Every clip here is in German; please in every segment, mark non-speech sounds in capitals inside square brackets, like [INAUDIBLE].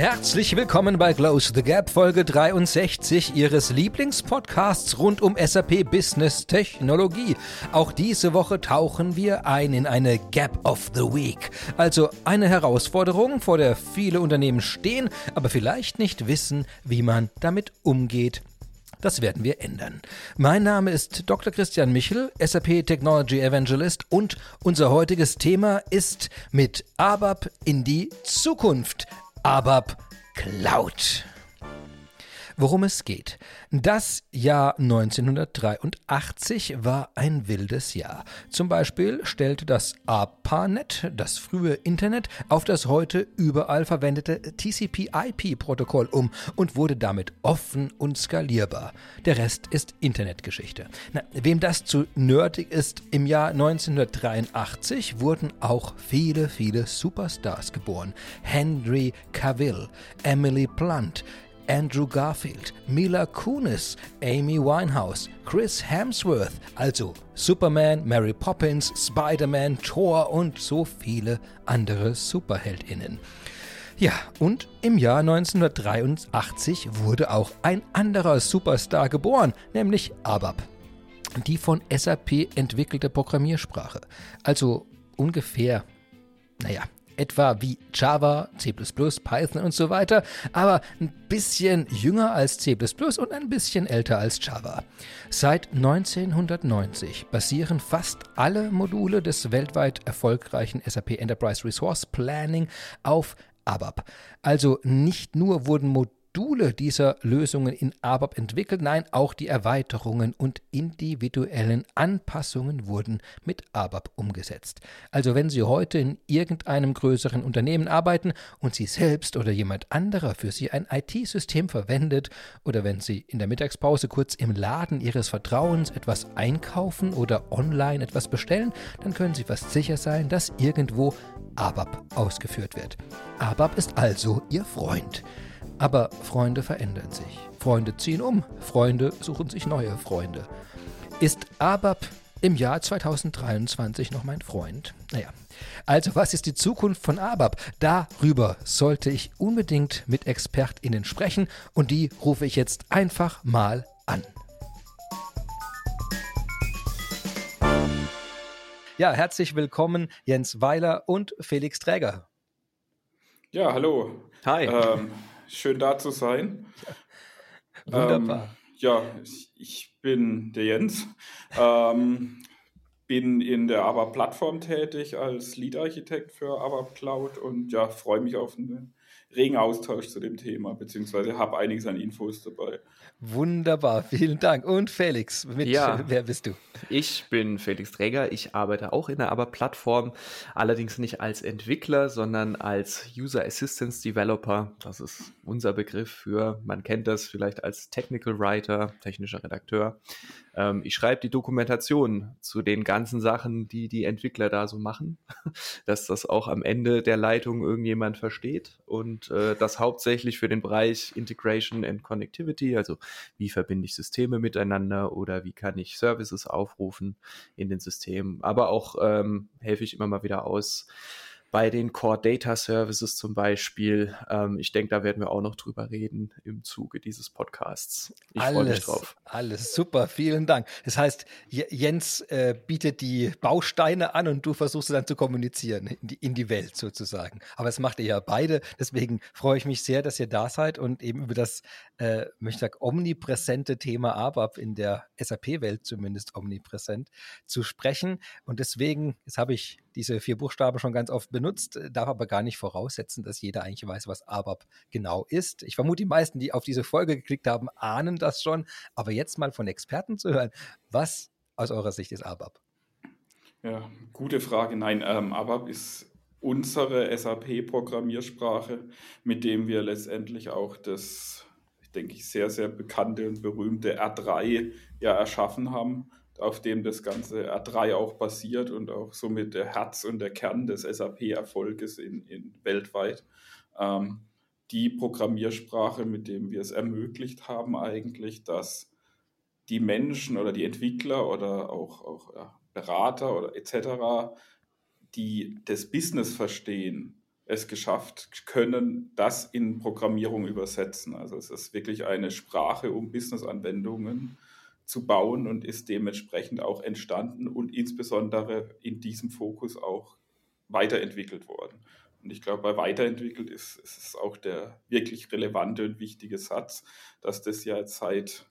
Herzlich willkommen bei Close the Gap Folge 63 Ihres Lieblingspodcasts rund um SAP Business Technologie. Auch diese Woche tauchen wir ein in eine Gap of the Week, also eine Herausforderung, vor der viele Unternehmen stehen, aber vielleicht nicht wissen, wie man damit umgeht. Das werden wir ändern. Mein Name ist Dr. Christian Michel, SAP Technology Evangelist und unser heutiges Thema ist mit ABAP in die Zukunft. ABAP Cloud worum es geht. Das Jahr 1983 war ein wildes Jahr. Zum Beispiel stellte das ARPANET, das frühe Internet, auf das heute überall verwendete TCP-IP-Protokoll um und wurde damit offen und skalierbar. Der Rest ist Internetgeschichte. Na, wem das zu nerdig ist, im Jahr 1983 wurden auch viele, viele Superstars geboren. Henry Cavill, Emily Blunt, Andrew Garfield, Mila Kunis, Amy Winehouse, Chris Hemsworth, also Superman, Mary Poppins, Spider-Man, Thor und so viele andere Superheldinnen. Ja, und im Jahr 1983 wurde auch ein anderer Superstar geboren, nämlich ABAP. Die von SAP entwickelte Programmiersprache. Also ungefähr, naja, etwa wie Java, C++, Python und so weiter, aber ein bisschen jünger als C++ und ein bisschen älter als Java. Seit 1990 basieren fast alle Module des weltweit erfolgreichen SAP Enterprise Resource Planning auf ABAP. Also nicht nur wurden Module Module dieser Lösungen in ABAP entwickelt. Nein, auch die Erweiterungen und individuellen Anpassungen wurden mit ABAP umgesetzt. Also wenn Sie heute in irgendeinem größeren Unternehmen arbeiten und Sie selbst oder jemand anderer für Sie ein IT-System verwendet oder wenn Sie in der Mittagspause kurz im Laden Ihres Vertrauens etwas einkaufen oder online etwas bestellen, dann können Sie fast sicher sein, dass irgendwo ABAP ausgeführt wird. ABAP ist also Ihr Freund. Aber Freunde verändern sich. Freunde ziehen um. Freunde suchen sich neue Freunde. Ist ABAP im Jahr 2023 noch mein Freund? Naja. Also, was ist die Zukunft von ABAP? Darüber sollte ich unbedingt mit ExpertInnen sprechen und die rufe ich jetzt einfach mal an. Ja, herzlich willkommen Jens Weiler und Felix Träger. Ja, hallo. Hi. Ähm, schön da zu sein. Wunderbar. Ähm, ja, ich bin der Jens, ähm, bin in der ABAP-Plattform tätig als Lead-Architekt für ABAP Cloud und ja, freue mich auf einen regen Austausch zu dem Thema, beziehungsweise habe einiges an Infos dabei. Wunderbar, vielen Dank. Und Felix, mit, ja, wer bist du? Ich bin Felix Träger. Ich arbeite auch in der ABAP-Plattform, allerdings nicht als Entwickler, sondern als User Assistance Developer. Das ist unser Begriff für, man kennt das vielleicht als Technical Writer, technischer Redakteur. Ähm, ich schreibe die Dokumentation zu den ganzen Sachen, die die Entwickler da so machen, [LAUGHS] dass das auch am Ende der Leitung irgendjemand versteht und äh, das hauptsächlich für den Bereich Integration and Connectivity, also wie verbinde ich Systeme miteinander oder wie kann ich Services aufrufen in den Systemen, aber auch ähm, helfe ich immer mal wieder aus, bei den Core Data Services zum Beispiel. Ähm, ich denke, da werden wir auch noch drüber reden im Zuge dieses Podcasts. Ich freue mich drauf. Alles super, vielen Dank. Das heißt, Jens äh, bietet die Bausteine an und du versuchst dann zu kommunizieren in die, in die Welt sozusagen. Aber es macht ihr ja beide. Deswegen freue ich mich sehr, dass ihr da seid und eben über das, äh, möchte ich sagen, omnipräsente Thema ABAP in der SAP-Welt zumindest omnipräsent zu sprechen. Und deswegen, jetzt habe ich diese vier Buchstaben schon ganz oft benutzt, äh, darf aber gar nicht voraussetzen, dass jeder eigentlich weiß, was ABAP genau ist. Ich vermute, die meisten, die auf diese Folge geklickt haben, ahnen das schon. Aber jetzt mal von Experten zu hören, was aus eurer Sicht ist ABAP? Ja, gute Frage. Nein, ähm, ABAP ist unsere SAP-Programmiersprache, mit dem wir letztendlich auch das, denke ich, sehr, sehr bekannte und berühmte R3 ja erschaffen haben auf dem das ganze R3 auch basiert und auch somit der Herz und der Kern des SAP-Erfolges in, in weltweit. Ähm, die Programmiersprache, mit dem wir es ermöglicht haben, eigentlich, dass die Menschen oder die Entwickler oder auch, auch ja, Berater oder etc., die das Business verstehen, es geschafft können, das in Programmierung übersetzen. Also es ist wirklich eine Sprache, um Business-Anwendungen zu bauen und ist dementsprechend auch entstanden und insbesondere in diesem Fokus auch weiterentwickelt worden. Und ich glaube, bei weiterentwickelt ist, ist es auch der wirklich relevante und wichtige Satz, dass das ja seit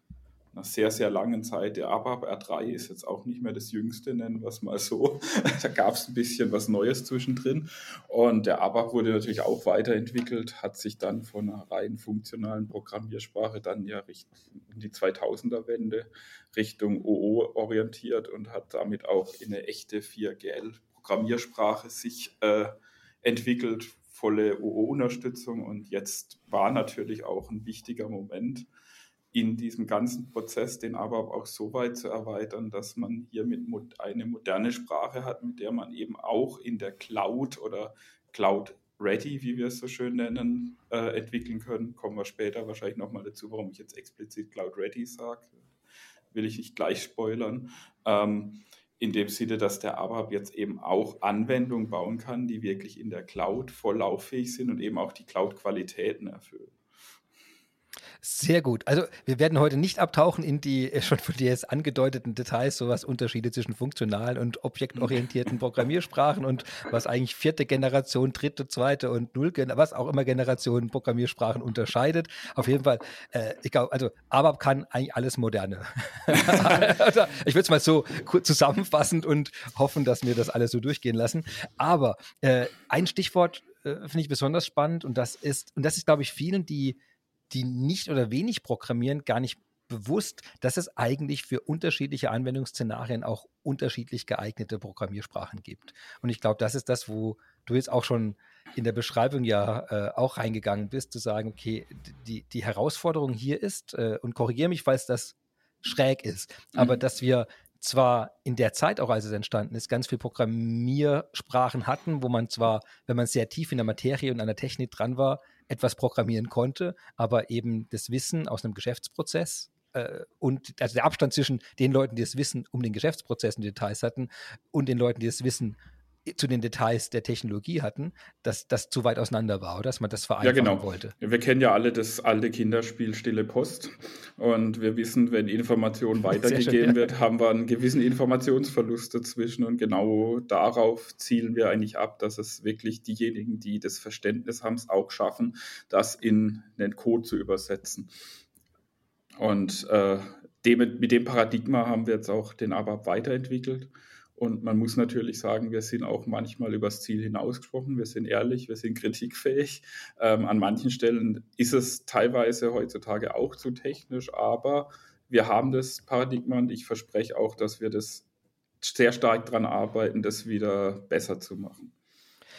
einer sehr, sehr langen Zeit. Der ABAP R3 ist jetzt auch nicht mehr das jüngste, nennen wir es mal so. [LAUGHS] da gab es ein bisschen was Neues zwischendrin. Und der ABAP wurde natürlich auch weiterentwickelt, hat sich dann von einer rein funktionalen Programmiersprache dann ja in die 2000er-Wende Richtung OO orientiert und hat damit auch in eine echte 4GL-Programmiersprache sich äh, entwickelt, volle OO-Unterstützung. Und jetzt war natürlich auch ein wichtiger Moment, in diesem ganzen Prozess den ABAP auch so weit zu erweitern, dass man hier mit eine moderne Sprache hat, mit der man eben auch in der Cloud oder Cloud Ready, wie wir es so schön nennen, äh, entwickeln können. Kommen wir später wahrscheinlich nochmal dazu, warum ich jetzt explizit Cloud Ready sage. Will ich nicht gleich spoilern. Ähm, in dem Sinne, dass der ABAP jetzt eben auch Anwendungen bauen kann, die wirklich in der Cloud voll lauffähig sind und eben auch die Cloud-Qualitäten erfüllen. Sehr gut. Also wir werden heute nicht abtauchen in die äh, schon von dir jetzt angedeuteten Details, so was Unterschiede zwischen funktionalen und objektorientierten [LAUGHS] Programmiersprachen und was eigentlich vierte Generation, dritte, zweite und null, was auch immer Generation Programmiersprachen unterscheidet. Auf jeden Fall, äh, ich glaube, also ABAP kann eigentlich alles Moderne. [LAUGHS] also, ich würde es mal so zusammenfassend und hoffen, dass wir das alles so durchgehen lassen. Aber äh, ein Stichwort äh, finde ich besonders spannend und das ist, und das ist, glaube ich, vielen, die die nicht oder wenig programmieren, gar nicht bewusst, dass es eigentlich für unterschiedliche Anwendungsszenarien auch unterschiedlich geeignete Programmiersprachen gibt. Und ich glaube, das ist das, wo du jetzt auch schon in der Beschreibung ja äh, auch reingegangen bist, zu sagen, okay, die, die Herausforderung hier ist, äh, und korrigiere mich, falls das schräg ist, mhm. aber dass wir zwar in der Zeit auch, als es entstanden ist, ganz viele Programmiersprachen hatten, wo man zwar, wenn man sehr tief in der Materie und an der Technik dran war, etwas programmieren konnte, aber eben das Wissen aus einem Geschäftsprozess äh, und also der Abstand zwischen den Leuten, die das Wissen um den Geschäftsprozess und Details hatten und den Leuten, die das Wissen zu den Details der Technologie hatten, dass das zu weit auseinander war, oder dass man das vereinfachen ja, genau. wollte. Wir kennen ja alle das alte Kinderspiel Stille Post und wir wissen, wenn Information [LAUGHS] weitergegeben schön, ja. wird, haben wir einen gewissen Informationsverlust dazwischen und genau darauf zielen wir eigentlich ab, dass es wirklich diejenigen, die das Verständnis haben, es auch schaffen, das in einen Code zu übersetzen. Und äh, dem, mit dem Paradigma haben wir jetzt auch den ABAP weiterentwickelt und man muss natürlich sagen, wir sind auch manchmal übers Ziel hinausgesprochen. Wir sind ehrlich, wir sind kritikfähig. Ähm, an manchen Stellen ist es teilweise heutzutage auch zu technisch, aber wir haben das Paradigma und ich verspreche auch, dass wir das sehr stark daran arbeiten, das wieder besser zu machen.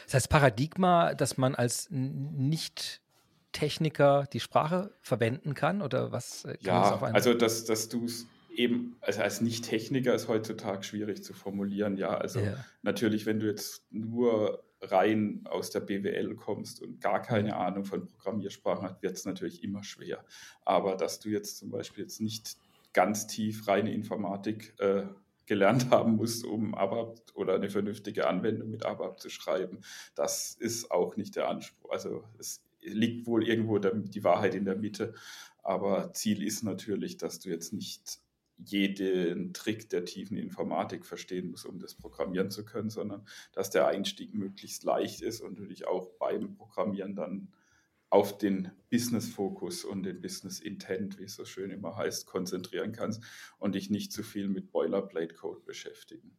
Das heißt Paradigma, dass man als Nicht-Techniker die Sprache verwenden kann oder was? Kann ja, also dass, dass du es eben, also als Nicht-Techniker ist heutzutage schwierig zu formulieren, ja. Also ja. natürlich, wenn du jetzt nur rein aus der BWL kommst und gar keine Ahnung von Programmiersprachen hast, wird es natürlich immer schwer. Aber dass du jetzt zum Beispiel jetzt nicht ganz tief reine Informatik äh, gelernt [LAUGHS] haben musst, um ABAP oder eine vernünftige Anwendung mit ABAP zu schreiben, das ist auch nicht der Anspruch. Also es liegt wohl irgendwo die Wahrheit in der Mitte. Aber Ziel ist natürlich, dass du jetzt nicht jeden Trick der tiefen Informatik verstehen muss, um das programmieren zu können, sondern dass der Einstieg möglichst leicht ist und du dich auch beim Programmieren dann auf den Business-Fokus und den Business-Intent, wie es so schön immer heißt, konzentrieren kannst und dich nicht zu viel mit Boilerplate-Code beschäftigen.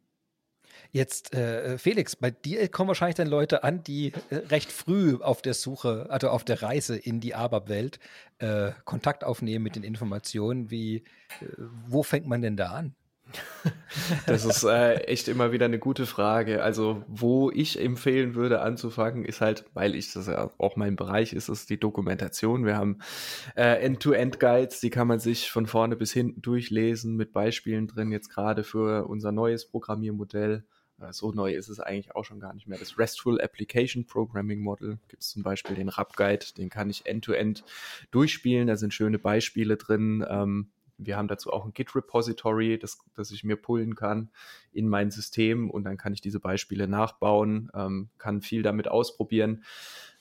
Jetzt, äh, Felix, bei dir kommen wahrscheinlich dann Leute an, die äh, recht früh auf der Suche, also auf der Reise in die ABAP-Welt äh, Kontakt aufnehmen mit den Informationen. Wie, äh, wo fängt man denn da an? Das ist äh, echt immer wieder eine gute Frage. Also, wo ich empfehlen würde anzufangen, ist halt, weil ich das ja auch mein Bereich ist, ist die Dokumentation. Wir haben äh, End-to-End-Guides, die kann man sich von vorne bis hinten durchlesen mit Beispielen drin, jetzt gerade für unser neues Programmiermodell. Äh, so neu ist es eigentlich auch schon gar nicht mehr. Das RESTful Application Programming Model gibt es zum Beispiel den RAP Guide, den kann ich end-to-end -End durchspielen. Da sind schöne Beispiele drin. Ähm, wir haben dazu auch ein Git-Repository, das, das ich mir pullen kann in mein System und dann kann ich diese Beispiele nachbauen, ähm, kann viel damit ausprobieren.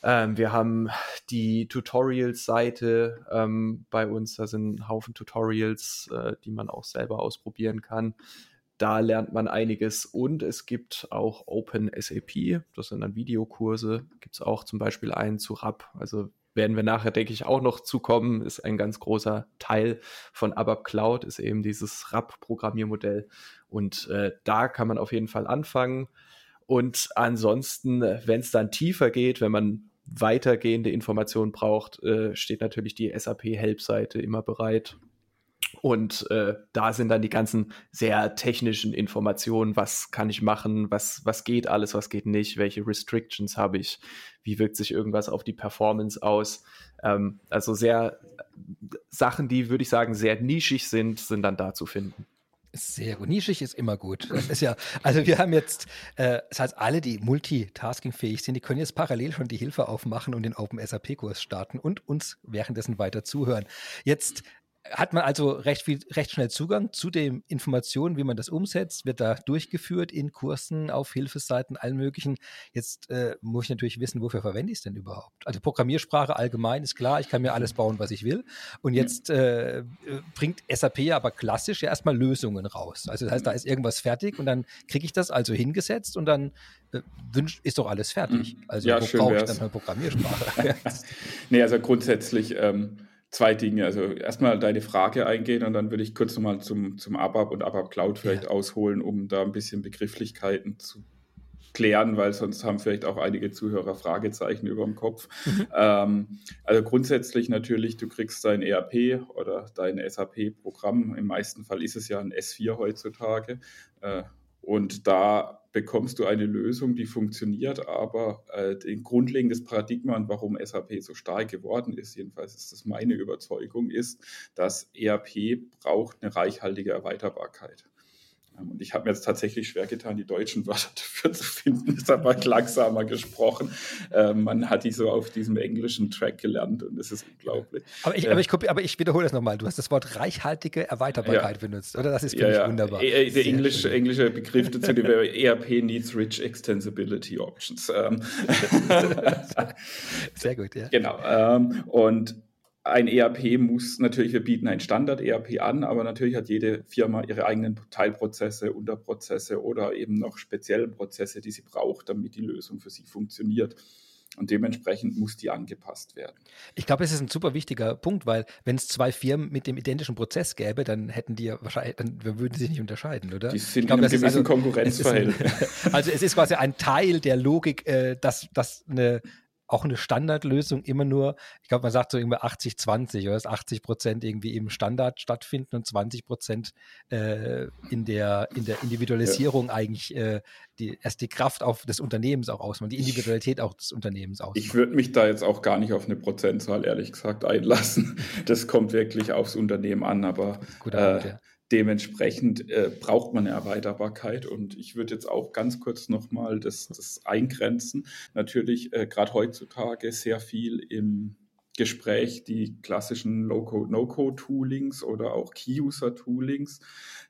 Ähm, wir haben die Tutorials-Seite ähm, bei uns, da sind ein Haufen Tutorials, äh, die man auch selber ausprobieren kann. Da lernt man einiges und es gibt auch Open SAP, das sind dann Videokurse, gibt es auch zum Beispiel einen zu RAP. Also werden wir nachher, denke ich, auch noch zukommen, ist ein ganz großer Teil von ABAP Cloud, ist eben dieses RAP-Programmiermodell. Und äh, da kann man auf jeden Fall anfangen. Und ansonsten, wenn es dann tiefer geht, wenn man weitergehende Informationen braucht, äh, steht natürlich die SAP-Help-Seite immer bereit. Und äh, da sind dann die ganzen sehr technischen Informationen, was kann ich machen, was, was geht alles, was geht nicht, welche Restrictions habe ich, wie wirkt sich irgendwas auf die Performance aus. Ähm, also sehr Sachen, die, würde ich sagen, sehr nischig sind, sind dann da zu finden. Sehr gut. Nischig ist immer gut. Das ist ja, also wir haben jetzt, äh, das heißt, alle, die multitasking-fähig sind, die können jetzt parallel schon die Hilfe aufmachen und den Open SAP-Kurs starten und uns währenddessen weiter zuhören. Jetzt hat man also recht viel, recht schnell Zugang zu den Informationen, wie man das umsetzt, wird da durchgeführt in Kursen, auf Hilfeseiten, allen möglichen. Jetzt äh, muss ich natürlich wissen, wofür verwende ich es denn überhaupt? Also Programmiersprache allgemein ist klar, ich kann mir alles bauen, was ich will. Und jetzt äh, bringt SAP ja aber klassisch ja erstmal Lösungen raus. Also das heißt, da ist irgendwas fertig und dann kriege ich das also hingesetzt und dann äh, wünscht, ist doch alles fertig. Mhm. Also ja, wo brauche ich dann eine Programmiersprache? [LAUGHS] [LAUGHS] nee, also grundsätzlich ähm, zwei Dinge. Also erstmal deine Frage eingehen und dann würde ich kurz nochmal zum, zum ABAP und ABAP Cloud vielleicht ja. ausholen, um da ein bisschen Begrifflichkeiten zu klären, weil sonst haben vielleicht auch einige Zuhörer Fragezeichen über dem Kopf. Mhm. Ähm, also grundsätzlich natürlich, du kriegst dein ERP oder dein SAP-Programm. Im meisten Fall ist es ja ein S4 heutzutage. Äh, und da bekommst du eine Lösung, die funktioniert, aber äh, ein grundlegendes Paradigma und warum SAP so stark geworden ist, jedenfalls ist das meine Überzeugung, ist, dass ERP braucht eine reichhaltige Erweiterbarkeit. Und ich habe mir jetzt tatsächlich schwer getan, die deutschen Wörter [LAUGHS] dafür zu finden. Ist aber langsamer gesprochen. Ähm, man hat die so auf diesem englischen Track gelernt und es ist unglaublich. Aber ich, äh, aber ich, aber ich wiederhole das nochmal. Du hast das Wort reichhaltige Erweiterbarkeit ja. benutzt, oder? Das ist ja, ja. wunderbar. E der englische, englische Begriff dazu wäre ERP needs rich extensibility options. Ähm. [LAUGHS] Sehr gut, ja. Genau. Ähm, und ein ERP muss natürlich, wir bieten ein Standard-ERP an, aber natürlich hat jede Firma ihre eigenen Teilprozesse, Unterprozesse oder eben noch spezielle Prozesse, die sie braucht, damit die Lösung für sie funktioniert. Und dementsprechend muss die angepasst werden. Ich glaube, es ist ein super wichtiger Punkt, weil wenn es zwei Firmen mit dem identischen Prozess gäbe, dann hätten die ja wahrscheinlich, dann würden sie sich nicht unterscheiden, oder? Die sind glaub, in einem gewissen also, [LAUGHS] Konkurrenzverhältnis. [LAUGHS] also es ist quasi ein Teil der Logik, äh, dass, dass eine auch eine Standardlösung immer nur, ich glaube, man sagt so irgendwie 80, 20 oder dass 80 Prozent irgendwie im Standard stattfinden und 20 Prozent äh, in, der, in der Individualisierung ja. eigentlich äh, die, erst die Kraft auf des Unternehmens auch ausmachen, die Individualität auch des Unternehmens ausmachen. Ich würde mich da jetzt auch gar nicht auf eine Prozentzahl, ehrlich gesagt, einlassen. [LAUGHS] Das kommt wirklich aufs Unternehmen an, aber Gut, äh, ja. Dementsprechend äh, braucht man eine Erweiterbarkeit und ich würde jetzt auch ganz kurz nochmal das, das eingrenzen. Natürlich äh, gerade heutzutage sehr viel im Gespräch die klassischen No-Code-Toolings oder auch Key-User-Toolings.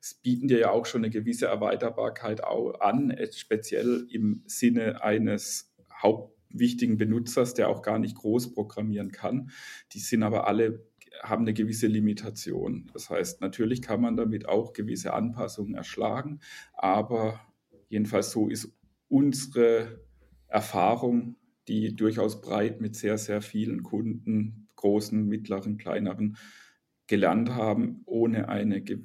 Es bieten dir ja auch schon eine gewisse Erweiterbarkeit an, speziell im Sinne eines hauptwichtigen Benutzers, der auch gar nicht groß programmieren kann. Die sind aber alle haben eine gewisse Limitation. Das heißt, natürlich kann man damit auch gewisse Anpassungen erschlagen, aber jedenfalls so ist unsere Erfahrung, die durchaus breit mit sehr, sehr vielen Kunden, großen, mittleren, kleineren, gelernt haben, ohne eine, äh,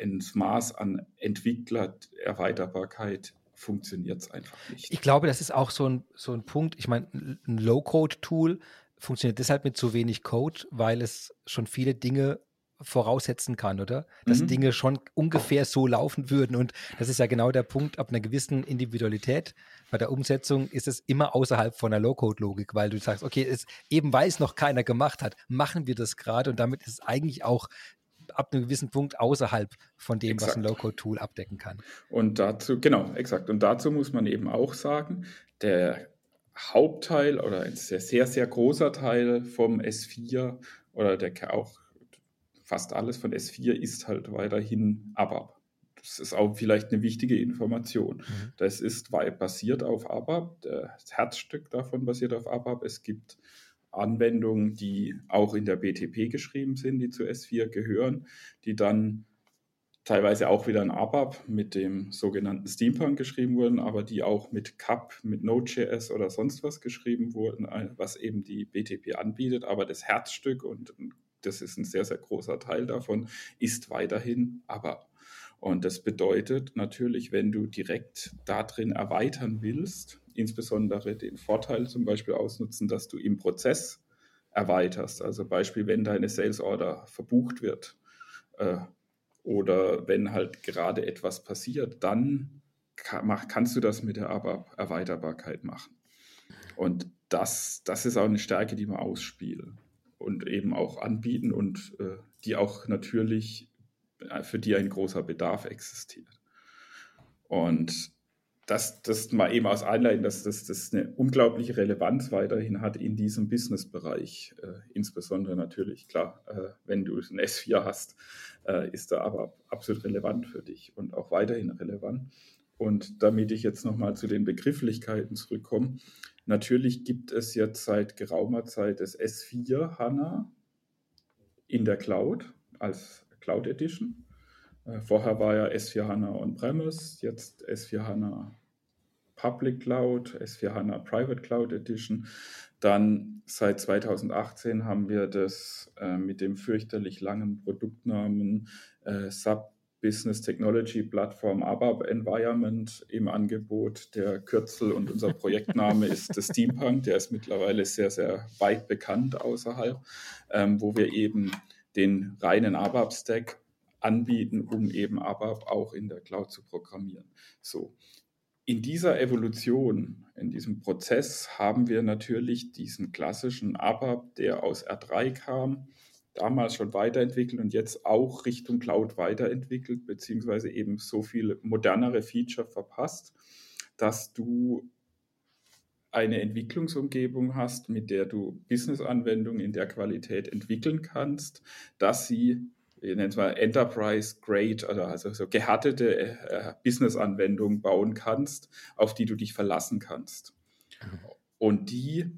ein Maß an Entwicklererweiterbarkeit funktioniert es einfach nicht. Ich glaube, das ist auch so ein, so ein Punkt. Ich meine, ein Low-Code-Tool funktioniert deshalb mit zu wenig Code, weil es schon viele Dinge voraussetzen kann, oder? Dass mhm. Dinge schon ungefähr so laufen würden. Und das ist ja genau der Punkt, ab einer gewissen Individualität bei der Umsetzung ist es immer außerhalb von der Low-Code-Logik, weil du sagst, okay, es, eben weil es noch keiner gemacht hat, machen wir das gerade und damit ist es eigentlich auch ab einem gewissen Punkt außerhalb von dem, exakt. was ein Low-Code-Tool abdecken kann. Und dazu, genau, exakt. Und dazu muss man eben auch sagen, der Hauptteil oder ein sehr, sehr, sehr großer Teil vom S4 oder der auch fast alles von S4 ist halt weiterhin ABAP. Das ist auch vielleicht eine wichtige Information. Mhm. Das ist basiert auf ABAP, das Herzstück davon basiert auf ABAP. Es gibt Anwendungen, die auch in der BTP geschrieben sind, die zu S4 gehören, die dann teilweise auch wieder in ABAP mit dem sogenannten Steampunk geschrieben wurden, aber die auch mit CAP, mit Node.js oder sonst was geschrieben wurden, äh, was eben die BTP anbietet. Aber das Herzstück, und das ist ein sehr, sehr großer Teil davon, ist weiterhin ABAP. Und das bedeutet natürlich, wenn du direkt da drin erweitern willst, insbesondere den Vorteil zum Beispiel ausnutzen, dass du im Prozess erweiterst. Also Beispiel, wenn deine Sales Order verbucht wird, äh, oder wenn halt gerade etwas passiert, dann kannst du das mit der Erweiterbarkeit machen. Und das, das ist auch eine Stärke, die wir ausspielen und eben auch anbieten und äh, die auch natürlich, äh, für die ein großer Bedarf existiert. Und das, das mal eben aus Einleiten, dass das, das eine unglaubliche Relevanz weiterhin hat in diesem Businessbereich. Äh, insbesondere natürlich, klar, äh, wenn du ein S4 hast, äh, ist da aber absolut relevant für dich und auch weiterhin relevant. Und damit ich jetzt nochmal zu den Begrifflichkeiten zurückkomme, natürlich gibt es jetzt seit geraumer Zeit das S4 HANA in der Cloud als Cloud Edition. Äh, vorher war ja S4 HANA On-Premise, jetzt S4 HANA Public Cloud, S4 HANA Private Cloud Edition. Dann seit 2018 haben wir das äh, mit dem fürchterlich langen Produktnamen äh, Sub Business Technology Plattform ABAP Environment im Angebot. Der Kürzel und unser Projektname [LAUGHS] ist das Steampunk. Der ist mittlerweile sehr, sehr weit bekannt außerhalb, ähm, wo wir eben den reinen ABAP-Stack anbieten, um eben ABAP auch in der Cloud zu programmieren. So, in dieser Evolution, in diesem Prozess haben wir natürlich diesen klassischen ABAP, der aus R3 kam, damals schon weiterentwickelt und jetzt auch Richtung Cloud weiterentwickelt, beziehungsweise eben so viele modernere Feature verpasst, dass du eine Entwicklungsumgebung hast, mit der du Business-Anwendungen in der Qualität entwickeln kannst, dass sie ich nenne es mal Enterprise Grade, also, also so gehärtete äh, Business-Anwendungen bauen kannst, auf die du dich verlassen kannst. Und die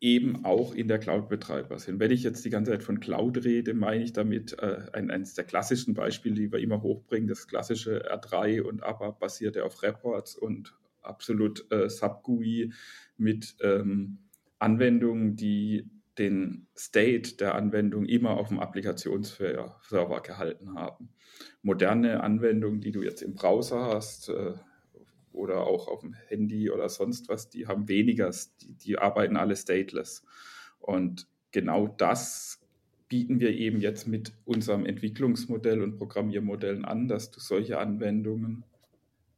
eben auch in der Cloud-Betreiber sind. Wenn ich jetzt die ganze Zeit von Cloud rede, meine ich damit äh, ein, eines der klassischen Beispiele, die wir immer hochbringen, das klassische R3 und ABAP basierte auf Reports und absolut äh, Sub-GUI mit ähm, Anwendungen, die den State der Anwendung immer auf dem Applikationsserver gehalten haben. Moderne Anwendungen, die du jetzt im Browser hast äh, oder auch auf dem Handy oder sonst was, die haben weniger, die, die arbeiten alle stateless. Und genau das bieten wir eben jetzt mit unserem Entwicklungsmodell und Programmiermodellen an, dass du solche Anwendungen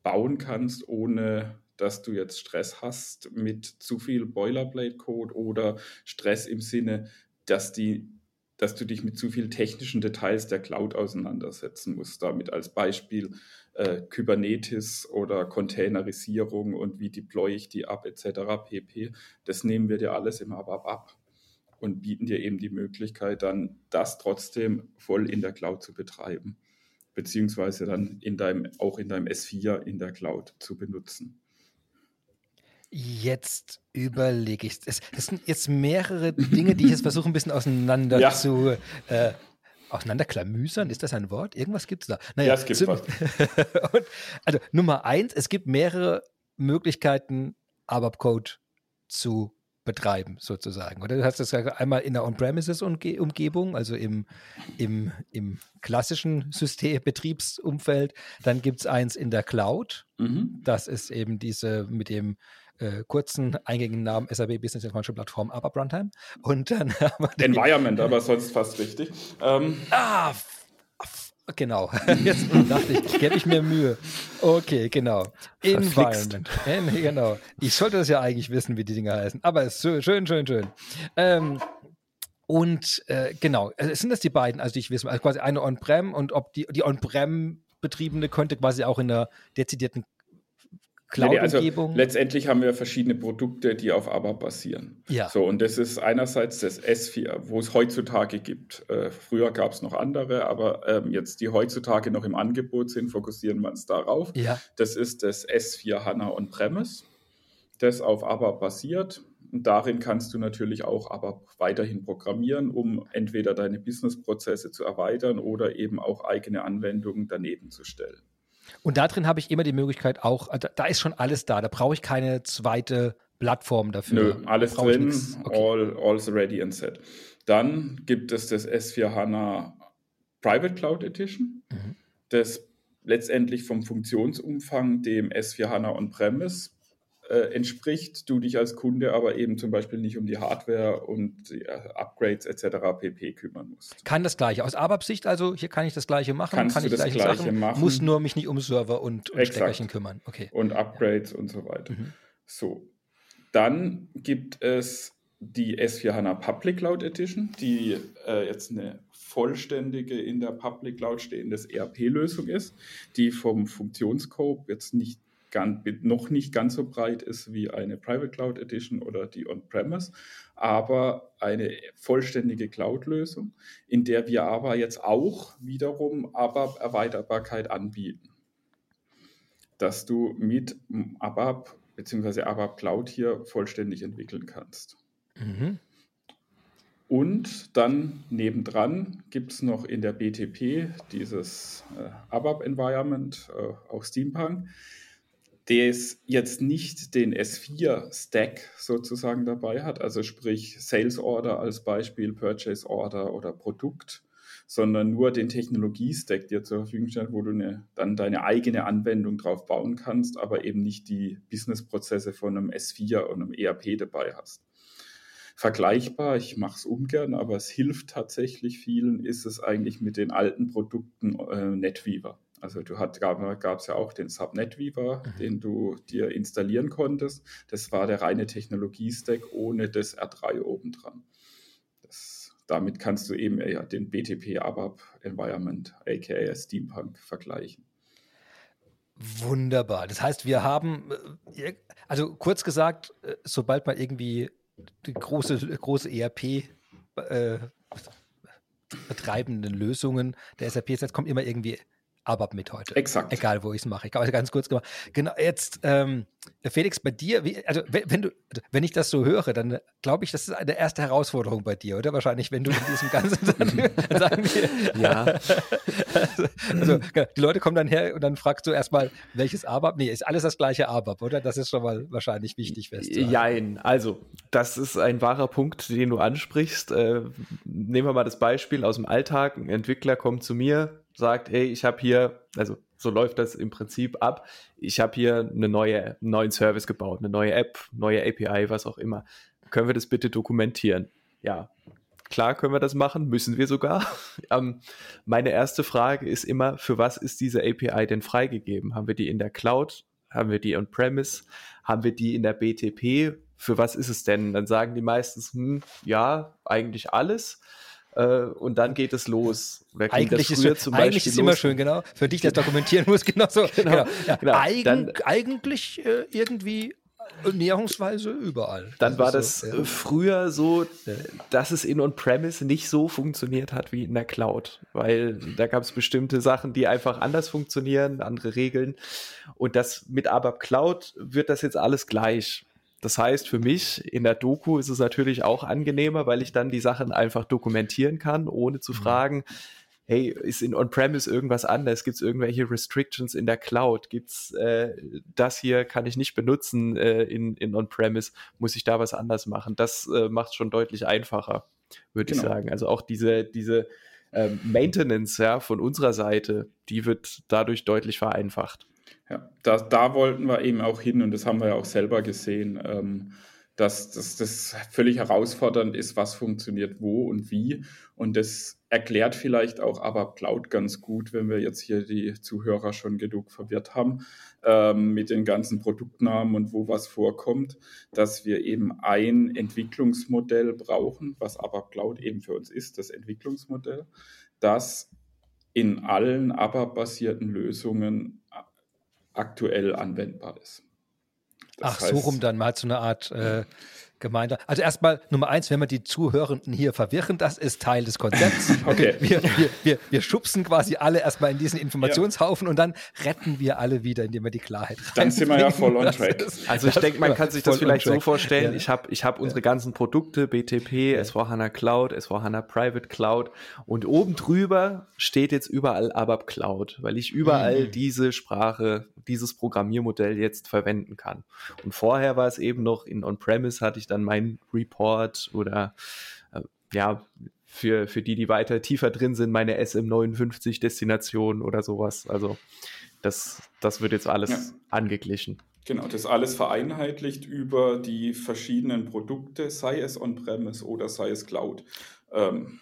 bauen kannst, ohne dass du jetzt Stress hast mit zu viel Boilerplate-Code oder Stress im Sinne, dass die dass du dich mit zu vielen technischen Details der Cloud auseinandersetzen musst. Damit als Beispiel äh, Kubernetes oder Containerisierung und wie deploy ich die ab etc. pp. Das nehmen wir dir alles im ABAP ab und bieten dir eben die Möglichkeit, dann das trotzdem voll in der Cloud zu betreiben, beziehungsweise dann in deinem, auch in deinem S4 in der Cloud zu benutzen. Jetzt überlege ich. Es, es sind jetzt mehrere Dinge, die ich jetzt versuche, ein bisschen auseinander ja. zu. Äh, auseinanderklamüsern, ist das ein Wort? Irgendwas gibt es da. Naja, ja, es gibt was. [LAUGHS] also Nummer eins, es gibt mehrere Möglichkeiten, ABAP-Code zu betreiben, sozusagen. Oder du hast das einmal in der On-Premises-Umgebung, also im, im, im klassischen System, Betriebsumfeld. Dann gibt es eins in der Cloud. Mhm. Das ist eben diese mit dem äh, kurzen eingängigen Namen SAP Business Information Plattform ABAP Runtime. Und dann [LAUGHS] Environment, aber sonst fast richtig. Ähm. Ah, Genau. [LAUGHS] Jetzt [LAUGHS] dachte ich, gebe ich mir Mühe. Okay, genau. Environment. genau. Ich sollte das ja eigentlich wissen, wie die Dinge heißen. Aber es ist schön, schön, schön. Ähm, und äh, genau, also sind das die beiden, also die ich wissen, also quasi eine On-Prem und ob die, die On-Prem betriebene könnte quasi auch in der dezidierten Cloud-Umgebung? Also letztendlich haben wir verschiedene Produkte, die auf ABAP basieren. Ja. So, und das ist einerseits das S4, wo es heutzutage gibt. Äh, früher gab es noch andere, aber ähm, jetzt die heutzutage noch im Angebot sind, fokussieren wir uns darauf. Ja. Das ist das S4 HANA On-Premise, das auf ABAP basiert. Und darin kannst du natürlich auch aber weiterhin programmieren, um entweder deine Businessprozesse zu erweitern oder eben auch eigene Anwendungen daneben zu stellen. Und da drin habe ich immer die Möglichkeit auch, äh, da ist schon alles da, da brauche ich keine zweite Plattform dafür. Nö, alles drin, okay. all, all's ready and set. Dann gibt es das S4 HANA Private Cloud Edition, mhm. das letztendlich vom Funktionsumfang dem S4 HANA On-Premise äh, entspricht, du dich als Kunde aber eben zum Beispiel nicht um die Hardware und die äh, Upgrades etc. pp. kümmern musst. Kann das gleiche. Aus ABAP-Sicht also, hier kann ich das gleiche machen, Kannst kann ich das gleiche Sachen, machen. muss nur mich nicht um Server und, und Steckerchen kümmern. Okay. Und Upgrades und so weiter. Mhm. So. Dann gibt es die S4 HANA Public Cloud Edition, die äh, jetzt eine vollständige in der Public Cloud stehende ERP-Lösung ist, die vom Funktionsscope jetzt nicht noch nicht ganz so breit ist wie eine Private Cloud Edition oder die On-Premise, aber eine vollständige Cloud-Lösung, in der wir aber jetzt auch wiederum ABAP Erweiterbarkeit anbieten. Dass du mit ABAP bzw. ABAP Cloud hier vollständig entwickeln kannst. Mhm. Und dann nebendran gibt es noch in der BTP dieses äh, ABAP Environment, äh, auch Steampunk, das jetzt nicht den S4-Stack sozusagen dabei hat, also sprich Sales Order als Beispiel, Purchase Order oder Produkt, sondern nur den Technologie-Stack dir zur Verfügung stellt, wo du eine, dann deine eigene Anwendung drauf bauen kannst, aber eben nicht die Business-Prozesse von einem S4 und einem ERP dabei hast. Vergleichbar, ich mache es ungern, aber es hilft tatsächlich vielen, ist es eigentlich mit den alten Produkten äh, NetWeaver. Also du hat, gab es ja auch den Subnet Weaver, mhm. den du dir installieren konntest. Das war der reine Technologie-Stack ohne das R3 obendran. Das, damit kannst du eben ja den BTP ABAP Environment, aka Steampunk, vergleichen. Wunderbar. Das heißt, wir haben, äh, also kurz gesagt, äh, sobald man irgendwie die große, große ERP äh, betreibenden Lösungen der SAP setzt, kommt immer irgendwie ABAP mit heute. Exakt. Egal, wo ich es mache. Ich habe ganz kurz gemacht. Genau, jetzt, ähm, Felix, bei dir, wie, also wenn, du, wenn ich das so höre, dann glaube ich, das ist eine erste Herausforderung bei dir, oder? Wahrscheinlich, wenn du in diesem ganzen, dann [LAUGHS] [LAUGHS] sagen wir, ja. [LAUGHS] also, also, die Leute kommen dann her und dann fragst du erstmal, welches ABAP? Nee, ist alles das gleiche ABAP, oder? Das ist schon mal wahrscheinlich wichtig festzuhalten. Jein, also, das ist ein wahrer Punkt, den du ansprichst. Äh, nehmen wir mal das Beispiel aus dem Alltag. Ein Entwickler kommt zu mir, sagt, hey, ich habe hier, also so läuft das im Prinzip ab, ich habe hier eine neue, einen neuen Service gebaut, eine neue App, neue API, was auch immer. Können wir das bitte dokumentieren? Ja, klar können wir das machen, müssen wir sogar. [LAUGHS] ähm, meine erste Frage ist immer, für was ist diese API denn freigegeben? Haben wir die in der Cloud? Haben wir die on-premise? Haben wir die in der BTP? Für was ist es denn? Dann sagen die meistens, hm, ja, eigentlich alles. Äh, und dann geht es los. eigentlich ist, es eigentlich ist immer schön, genau. Für dich, das dokumentieren muss, [LAUGHS] genau so. Genau, genau. Ja. genau. Eigen, dann, eigentlich äh, irgendwie näherungsweise überall. Dann das war das so, ja. früher so, dass es in On-Premise nicht so funktioniert hat wie in der Cloud, weil da gab es bestimmte Sachen, die einfach anders funktionieren, andere Regeln. Und das mit ABAP Cloud wird das jetzt alles gleich. Das heißt, für mich in der Doku ist es natürlich auch angenehmer, weil ich dann die Sachen einfach dokumentieren kann, ohne zu mhm. fragen, hey, ist in On-Premise irgendwas anders? Gibt es irgendwelche Restrictions in der Cloud? Gibt es äh, das hier, kann ich nicht benutzen äh, in, in On-Premise? Muss ich da was anders machen? Das äh, macht es schon deutlich einfacher, würde genau. ich sagen. Also auch diese, diese ähm, Maintenance ja, von unserer Seite, die wird dadurch deutlich vereinfacht. Ja, da, da wollten wir eben auch hin und das haben wir ja auch selber gesehen, ähm, dass, dass das völlig herausfordernd ist, was funktioniert wo und wie. Und das erklärt vielleicht auch aber Cloud ganz gut, wenn wir jetzt hier die Zuhörer schon genug verwirrt haben ähm, mit den ganzen Produktnamen und wo was vorkommt, dass wir eben ein Entwicklungsmodell brauchen, was aber Cloud eben für uns ist, das Entwicklungsmodell, das in allen ABAP-basierten Lösungen aktuell anwendbar ist. Das Ach, heißt, so rum dann mal zu einer Art äh, Gemeinde. Also erstmal Nummer eins, wenn wir die Zuhörenden hier verwirren, das ist Teil des Konzepts. [LAUGHS] okay. [LAUGHS] Wir, wir, wir, wir schubsen quasi alle erstmal in diesen Informationshaufen ja. und dann retten wir alle wieder, indem wir die Klarheit rein. Dann sind wir ja voll on track. Ist, also ich denke, man kann sich das vielleicht so vorstellen. Ja. Ich habe ich hab unsere ganzen Produkte, BTP, ja. S4HANA Cloud, S4HANA Private Cloud und oben drüber steht jetzt überall ABAP Cloud, weil ich überall mhm. diese Sprache, dieses Programmiermodell jetzt verwenden kann. Und vorher war es eben noch in On-Premise hatte ich ich dann meinen Report oder äh, ja, für, für die, die weiter tiefer drin sind, meine SM59-Destination oder sowas. Also das, das wird jetzt alles ja. angeglichen. Genau, das alles vereinheitlicht über die verschiedenen Produkte, sei es On-Premise oder sei es Cloud. Ähm,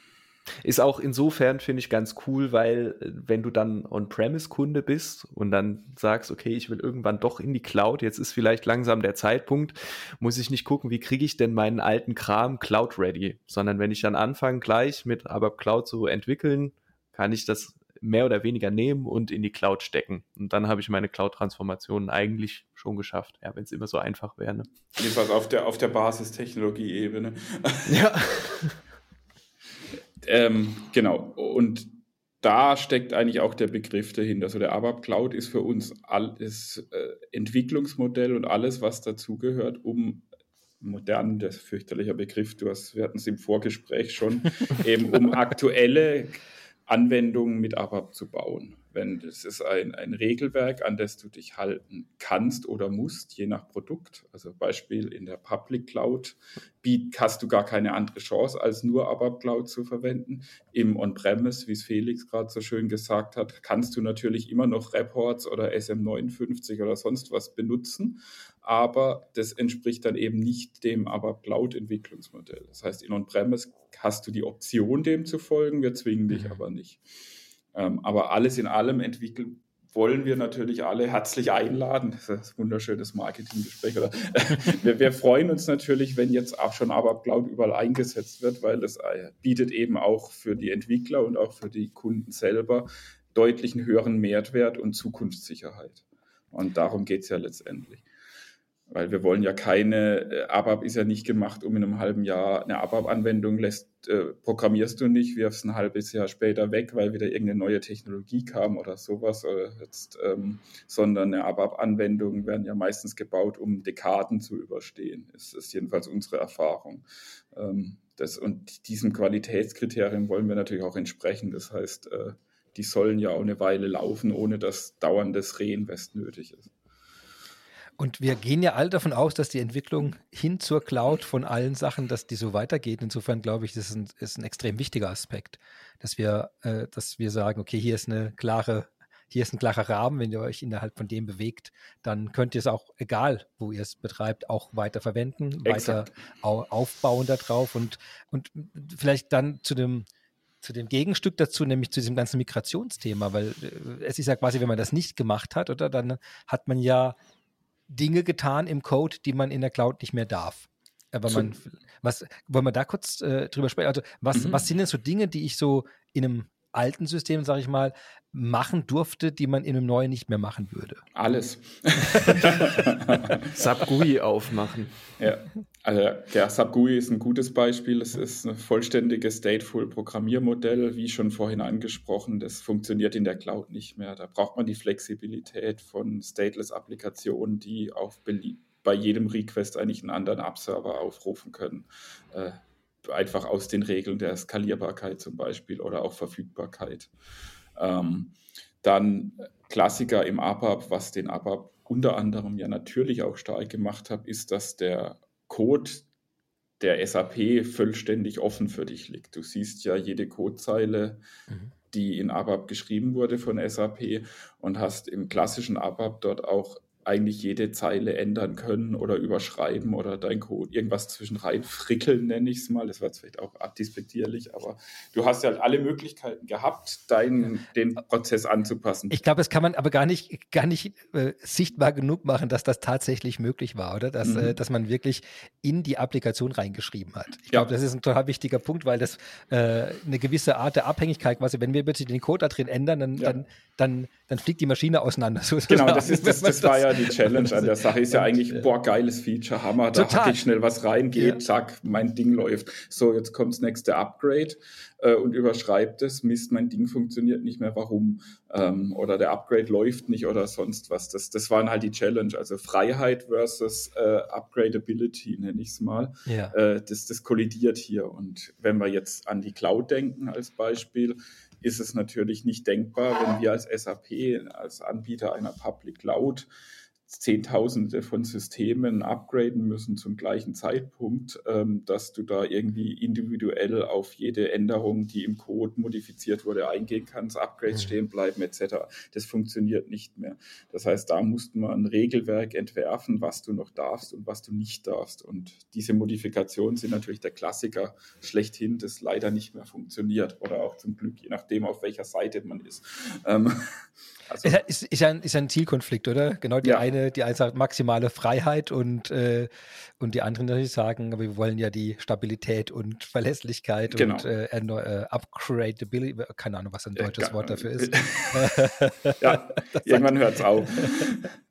ist auch insofern, finde ich, ganz cool, weil äh, wenn du dann On-Premise-Kunde bist und dann sagst, okay, ich will irgendwann doch in die Cloud, jetzt ist vielleicht langsam der Zeitpunkt, muss ich nicht gucken, wie kriege ich denn meinen alten Kram Cloud-ready, sondern wenn ich dann anfange, gleich mit ABAP Cloud zu entwickeln, kann ich das mehr oder weniger nehmen und in die Cloud stecken. Und dann habe ich meine Cloud-Transformationen eigentlich schon geschafft, ja, wenn es immer so einfach wäre. Ne? Jedenfalls auf der, auf der Basistechnologie-Ebene. Ja. [LAUGHS] Ähm, genau. Und da steckt eigentlich auch der Begriff dahinter. Also der ABAP Cloud ist für uns alles äh, Entwicklungsmodell und alles, was dazugehört, um modern, der fürchterliche Begriff, du hast, wir hatten es im Vorgespräch schon, [LAUGHS] eben um aktuelle Anwendungen mit ABAP zu bauen. Wenn das ist ein, ein Regelwerk, an das du dich halten kannst oder musst, je nach Produkt. Also Beispiel in der Public Cloud hast du gar keine andere Chance, als nur ABAP Cloud zu verwenden. Im On-Premise, wie es Felix gerade so schön gesagt hat, kannst du natürlich immer noch Reports oder SM59 oder sonst was benutzen aber das entspricht dann eben nicht dem ABAP Cloud Entwicklungsmodell. Das heißt, in On-Premise hast du die Option, dem zu folgen, wir zwingen dich mhm. aber nicht. Ähm, aber alles in allem entwickeln wollen wir natürlich alle herzlich einladen. Das ist ein wunderschönes Marketinggespräch. [LAUGHS] wir, wir, freuen uns natürlich, wenn jetzt auch schon ABAP Cloud überall eingesetzt wird, weil das äh, bietet eben auch für die Entwickler und auch für die Kunden selber deutlichen höheren Mehrwert und Zukunftssicherheit. Und darum geht es ja letztendlich. Weil wir wollen ja keine, äh, ABAP ist ja nicht gemacht, um in einem halben Jahr eine ABAP-Anwendung lässt, äh, programmierst du nicht, wirfst ein halbes Jahr später weg, weil wieder irgendeine neue Technologie kam oder sowas, oder jetzt, ähm, sondern eine ABAP-Anwendung werden ja meistens gebaut, um Dekaden zu überstehen. Das ist jedenfalls unsere Erfahrung. Ähm, das, und diesem Qualitätskriterium wollen wir natürlich auch entsprechen. Das heißt, äh, die sollen ja auch eine Weile laufen, ohne dass dauerndes Reinvest nötig ist. Und wir gehen ja alle davon aus, dass die Entwicklung hin zur Cloud von allen Sachen, dass die so weitergeht. Insofern glaube ich, das ist ein, ist ein extrem wichtiger Aspekt, dass wir, äh, dass wir sagen, okay, hier ist eine klare, hier ist ein klarer Rahmen. Wenn ihr euch innerhalb von dem bewegt, dann könnt ihr es auch, egal wo ihr es betreibt, auch weiter verwenden, Exakt. weiter au aufbauen darauf und, und vielleicht dann zu dem, zu dem Gegenstück dazu, nämlich zu diesem ganzen Migrationsthema, weil äh, es ist ja quasi, wenn man das nicht gemacht hat, oder dann hat man ja Dinge getan im Code, die man in der Cloud nicht mehr darf. Aber man, was, wollen wir da kurz äh, drüber sprechen? Also, was, mhm. was sind denn so Dinge, die ich so in einem alten System, sage ich mal, machen durfte, die man in einem neuen nicht mehr machen würde? Alles. [LAUGHS] SAP GUI aufmachen. Ja, also der SAP GUI ist ein gutes Beispiel. Es ist ein vollständiges Stateful-Programmiermodell, wie schon vorhin angesprochen. Das funktioniert in der Cloud nicht mehr. Da braucht man die Flexibilität von Stateless-Applikationen, die auf bei jedem Request eigentlich einen anderen App-Server aufrufen können. Einfach aus den Regeln der Skalierbarkeit zum Beispiel oder auch Verfügbarkeit. Ähm, dann Klassiker im ABAP, was den ABAP unter anderem ja natürlich auch stark gemacht hat, ist, dass der Code der SAP vollständig offen für dich liegt. Du siehst ja jede Codezeile, mhm. die in ABAP geschrieben wurde von SAP und hast im klassischen ABAP dort auch eigentlich jede Zeile ändern können oder überschreiben oder dein Code irgendwas zwischen rein frickeln, nenne ich es mal. Das war jetzt vielleicht auch despektierlich, aber du hast ja alle Möglichkeiten gehabt, deinen, den Prozess anzupassen. Ich glaube, das kann man aber gar nicht, gar nicht äh, sichtbar genug machen, dass das tatsächlich möglich war, oder? Dass, mhm. äh, dass man wirklich in die Applikation reingeschrieben hat. Ich glaube, das ist ein total wichtiger Punkt, weil das äh, eine gewisse Art der Abhängigkeit quasi, wenn wir plötzlich den Code da drin ändern, dann, ja. dann, dann, dann fliegt die Maschine auseinander. [LAUGHS] Sozusagen. Genau, das, ist, das, das war ja die [LAUGHS] Challenge an der Sache ist ja eigentlich, boah, geiles Feature, Hammer, da hacke ich schnell was rein, geht, ja. zack, mein Ding läuft. So, jetzt kommt das nächste Upgrade äh, und überschreibt es, Mist, mein Ding funktioniert nicht mehr, warum? Ähm, oder der Upgrade läuft nicht oder sonst was. Das, das waren halt die Challenge, also Freiheit versus äh, Upgradability, nenne ich es mal. Ja. Äh, das, das kollidiert hier. Und wenn wir jetzt an die Cloud denken als Beispiel, ist es natürlich nicht denkbar, wenn wir als SAP, als Anbieter einer Public Cloud, Zehntausende von Systemen upgraden müssen zum gleichen Zeitpunkt, ähm, dass du da irgendwie individuell auf jede Änderung, die im Code modifiziert wurde, eingehen kannst, Upgrades mhm. stehen bleiben etc. Das funktioniert nicht mehr. Das heißt, da mussten wir ein Regelwerk entwerfen, was du noch darfst und was du nicht darfst. Und diese Modifikationen sind natürlich der Klassiker schlechthin, das leider nicht mehr funktioniert oder auch zum Glück, je nachdem, auf welcher Seite man ist. Ähm, also, ist, ist, ein, ist ein Zielkonflikt, oder? Genau die ja. eine, die eine sagt maximale Freiheit und, äh, und die anderen natürlich sagen, aber wir wollen ja die Stabilität und Verlässlichkeit genau. und äh, äh, Upgradability, keine Ahnung, was ein deutsches ja, Wort dafür ist. [LAUGHS] ja, [LAUGHS] irgendwann hört es auf. [LAUGHS]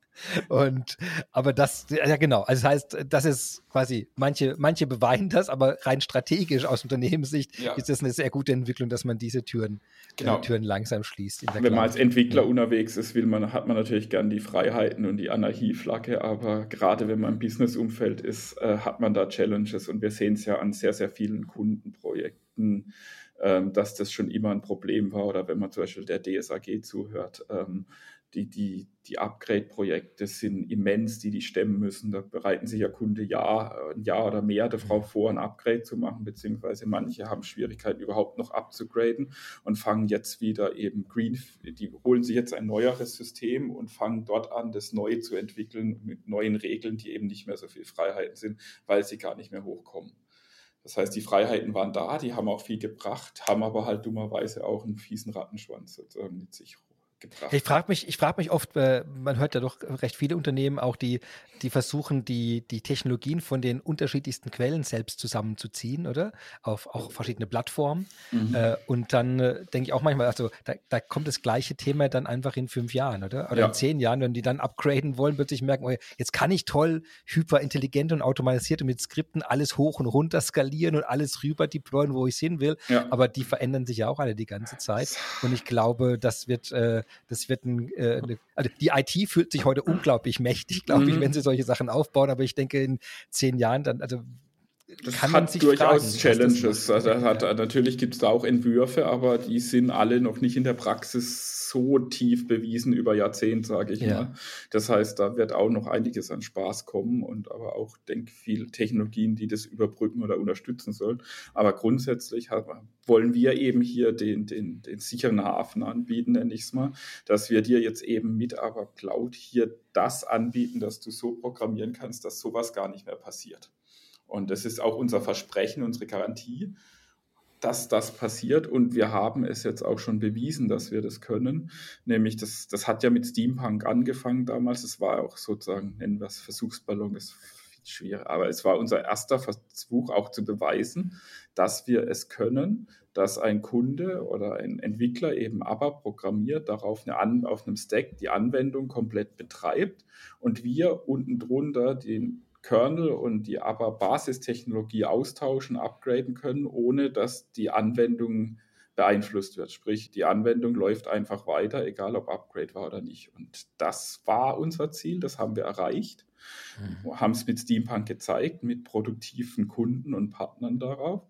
Und aber das, ja genau, also das heißt, das ist quasi, manche, manche beweinen das, aber rein strategisch aus Unternehmenssicht ja. ist das eine sehr gute Entwicklung, dass man diese Türen, äh, genau. äh, Türen langsam schließt. Wenn man als Entwickler ja. unterwegs ist, will man, hat man natürlich gern die Freiheiten und die Anarchieflagge, aber gerade wenn man im Businessumfeld ist, äh, hat man da Challenges und wir sehen es ja an sehr, sehr vielen Kundenprojekten ähm, dass das schon immer ein Problem war oder wenn man zum Beispiel der DSAG zuhört, ähm, die, die, die Upgrade-Projekte sind immens, die die stemmen müssen. Da bereiten sich ja Kunde Jahr, ein Jahr oder mehr darauf vor, ein Upgrade zu machen, beziehungsweise manche haben Schwierigkeiten überhaupt noch abzugraden und fangen jetzt wieder eben Green, die holen sich jetzt ein neueres System und fangen dort an, das neu zu entwickeln mit neuen Regeln, die eben nicht mehr so viel Freiheiten sind, weil sie gar nicht mehr hochkommen. Das heißt, die Freiheiten waren da, die haben auch viel gebracht, haben aber halt dummerweise auch einen fiesen Rattenschwanz mit sich gebracht. Ich frage mich, ich frage mich oft, äh, man hört ja doch recht viele Unternehmen auch, die, die versuchen, die, die Technologien von den unterschiedlichsten Quellen selbst zusammenzuziehen, oder? Auf auch verschiedene Plattformen. Mhm. Äh, und dann äh, denke ich auch manchmal, also da, da, kommt das gleiche Thema dann einfach in fünf Jahren, oder? Oder ja. in zehn Jahren, wenn die dann upgraden wollen, plötzlich merken, oh, jetzt kann ich toll, hyperintelligent und automatisiert und mit Skripten alles hoch und runter skalieren und alles rüber deployen, wo ich hin will. Ja. Aber die verändern sich ja auch alle die ganze Zeit. Und ich glaube, das wird äh, das wird ein, äh, eine, also die IT fühlt sich heute unglaublich mächtig, glaube ich, mhm. wenn sie solche Sachen aufbauen, aber ich denke in zehn Jahren dann, also das kann hat durchaus fragen, Challenges. Also hat, natürlich gibt es da auch Entwürfe, aber die sind alle noch nicht in der Praxis so tief bewiesen über Jahrzehnte, sage ich ja. mal. Das heißt, da wird auch noch einiges an Spaß kommen und aber auch, denke viel Technologien, die das überbrücken oder unterstützen sollen. Aber grundsätzlich wollen wir eben hier den, den, den sicheren Hafen anbieten, nenne ich es mal, dass wir dir jetzt eben mit aber Cloud hier das anbieten, dass du so programmieren kannst, dass sowas gar nicht mehr passiert. Und das ist auch unser Versprechen, unsere Garantie, dass das passiert. Und wir haben es jetzt auch schon bewiesen, dass wir das können. Nämlich, das, das hat ja mit Steampunk angefangen damals. Es war auch sozusagen, nennen wir es Versuchsballon, ist schwierig. Aber es war unser erster Versuch auch zu beweisen, dass wir es können, dass ein Kunde oder ein Entwickler eben aber programmiert, darauf eine An auf einem Stack die Anwendung komplett betreibt und wir unten drunter den Kernel und die aber Basistechnologie austauschen, upgraden können, ohne dass die Anwendung beeinflusst wird. Sprich, die Anwendung läuft einfach weiter, egal ob Upgrade war oder nicht. Und das war unser Ziel, das haben wir erreicht. Mhm. Haben es mit Steampunk gezeigt, mit produktiven Kunden und Partnern darauf.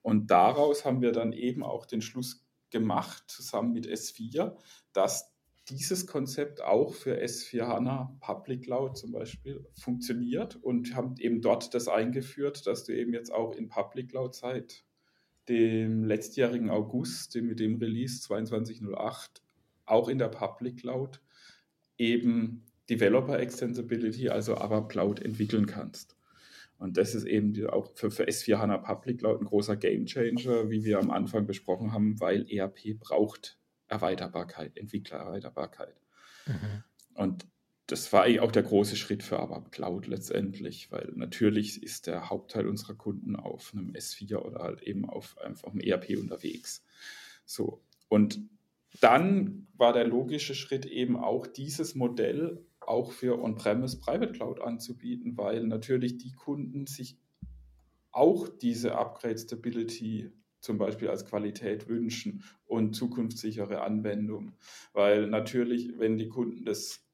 Und daraus haben wir dann eben auch den Schluss gemacht, zusammen mit S4, dass dieses Konzept auch für S4 HANA Public Cloud zum Beispiel funktioniert und haben eben dort das eingeführt, dass du eben jetzt auch in Public Cloud seit dem letztjährigen August, mit dem Release 2208, auch in der Public Cloud eben Developer Extensibility, also ABAP Cloud entwickeln kannst. Und das ist eben auch für, für S4 HANA Public Cloud ein großer Game Changer, wie wir am Anfang besprochen haben, weil ERP braucht Erweiterbarkeit, Entwicklererweiterbarkeit. Mhm. Und das war auch der große Schritt für ABAP Cloud letztendlich, weil natürlich ist der Hauptteil unserer Kunden auf einem S4 oder halt eben auf einfach einem ERP unterwegs. So. Und dann war der logische Schritt eben auch dieses Modell auch für On-Premise Private Cloud anzubieten, weil natürlich die Kunden sich auch diese Upgrade Stability zum Beispiel als Qualität wünschen und zukunftssichere Anwendung. Weil natürlich, wenn die Kunden das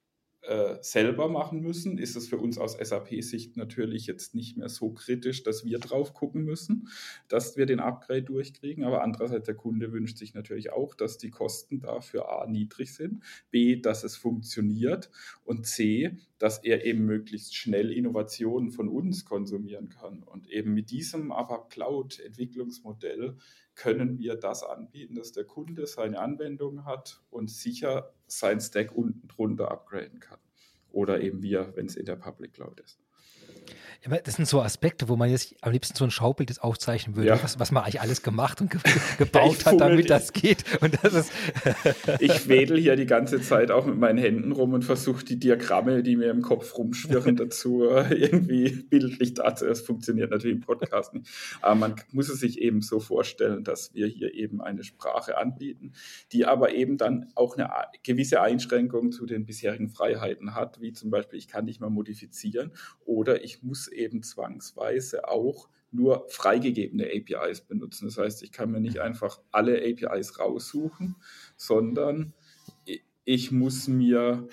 äh, selber machen müssen, ist es für uns aus SAP-Sicht natürlich jetzt nicht mehr so kritisch, dass wir drauf gucken müssen, dass wir den Upgrade durchkriegen. Aber andererseits, der Kunde wünscht sich natürlich auch, dass die Kosten dafür A niedrig sind, B, dass es funktioniert und C, dass er eben möglichst schnell Innovationen von uns konsumieren kann. Und eben mit diesem ABAP Cloud Entwicklungsmodell können wir das anbieten, dass der Kunde seine Anwendung hat und sicher sein Stack unten drunter upgraden kann. Oder eben wir, wenn es in der Public Cloud ist. Ja, das sind so Aspekte, wo man jetzt am liebsten so ein Schaubild jetzt aufzeichnen würde, ja. was, was man eigentlich alles gemacht und ge [LAUGHS] gebaut hat, damit das geht. Und das ist [LAUGHS] ich wedel hier die ganze Zeit auch mit meinen Händen rum und versuche die Diagramme, die mir im Kopf rumschwirren, [LAUGHS] dazu äh, irgendwie bildlich dazu. Es funktioniert natürlich im Podcast nicht. Aber man muss es sich eben so vorstellen, dass wir hier eben eine Sprache anbieten, die aber eben dann auch eine gewisse Einschränkung zu den bisherigen Freiheiten hat, wie zum Beispiel, ich kann nicht mehr modifizieren oder ich muss eben zwangsweise auch nur freigegebene APIs benutzen. Das heißt, ich kann mir nicht einfach alle APIs raussuchen, sondern ich muss mir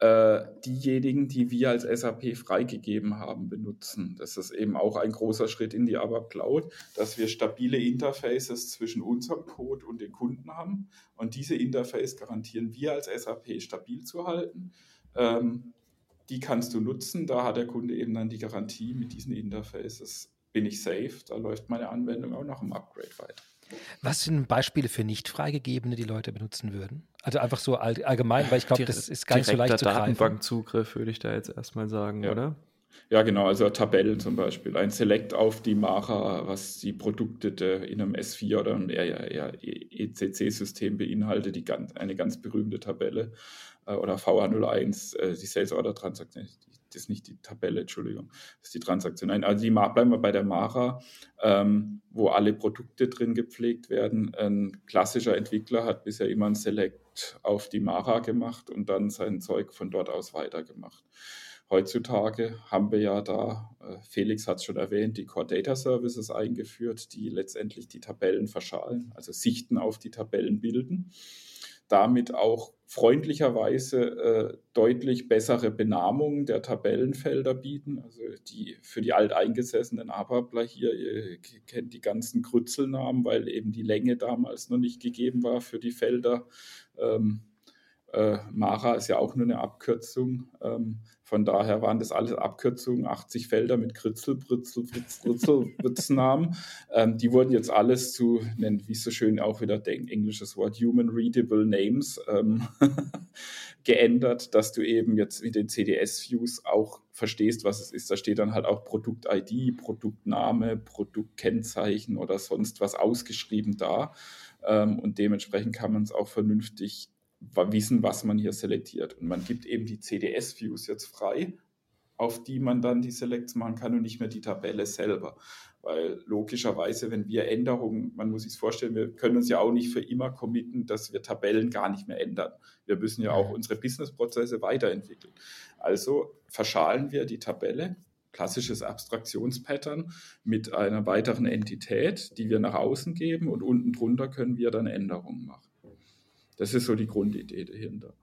äh, diejenigen, die wir als SAP freigegeben haben, benutzen. Das ist eben auch ein großer Schritt in die ABAP Cloud, dass wir stabile Interfaces zwischen unserem Code und den Kunden haben. Und diese Interface garantieren wir als SAP stabil zu halten. Ähm, die kannst du nutzen. Da hat der Kunde eben dann die Garantie mit diesen Interfaces. Bin ich safe, da läuft meine Anwendung auch nach dem Upgrade weiter. Was sind Beispiele für nicht freigegebene, die Leute benutzen würden? Also einfach so allgemein, weil ich glaube, das ist gar nicht so leicht zu greifen. Datenbankzugriff würde ich da jetzt erstmal sagen, ja. oder? Ja, genau, also Tabellen zum Beispiel. Ein Select auf die Mara, was die Produkte in einem S4 oder einem ECC-System beinhaltet, die ganz, eine ganz berühmte Tabelle. Äh, oder VH01, äh, die Sales Order Transaktion, das ist nicht die Tabelle, Entschuldigung, das ist die Transaktion. Nein, also die bleiben wir bei der Mara, ähm, wo alle Produkte drin gepflegt werden. Ein klassischer Entwickler hat bisher immer ein Select auf die Mara gemacht und dann sein Zeug von dort aus weitergemacht. Heutzutage haben wir ja da, äh, Felix hat es schon erwähnt, die Core Data Services eingeführt, die letztendlich die Tabellen verschalen, also Sichten auf die Tabellen bilden damit auch freundlicherweise äh, deutlich bessere Benamungen der Tabellenfelder bieten. Also die für die alteingesessenen Ababler hier, ihr kennt die ganzen Krützelnamen, weil eben die Länge damals noch nicht gegeben war für die Felder. Ähm, äh, Mara ist ja auch nur eine Abkürzung. Ähm, von daher waren das alles Abkürzungen, 80 Felder mit Kritzel, Britzel, Fritzel, Fritznamen. [LAUGHS] ähm, die wurden jetzt alles zu, nennt wie so schön auch wieder ein englisches Wort, Human Readable Names ähm, [LAUGHS] geändert, dass du eben jetzt mit den CDS-Views auch verstehst, was es ist. Da steht dann halt auch Produkt-ID, Produktname, Produktkennzeichen oder sonst was ausgeschrieben da. Ähm, und dementsprechend kann man es auch vernünftig wissen, was man hier selektiert. Und man gibt eben die CDS-Views jetzt frei, auf die man dann die Selects machen kann und nicht mehr die Tabelle selber. Weil logischerweise, wenn wir Änderungen, man muss sich vorstellen, wir können uns ja auch nicht für immer committen, dass wir Tabellen gar nicht mehr ändern. Wir müssen ja auch unsere Businessprozesse weiterentwickeln. Also verschalen wir die Tabelle, klassisches Abstraktionspattern, mit einer weiteren Entität, die wir nach außen geben und unten drunter können wir dann Änderungen machen. Das ist so die Grundidee dahinter.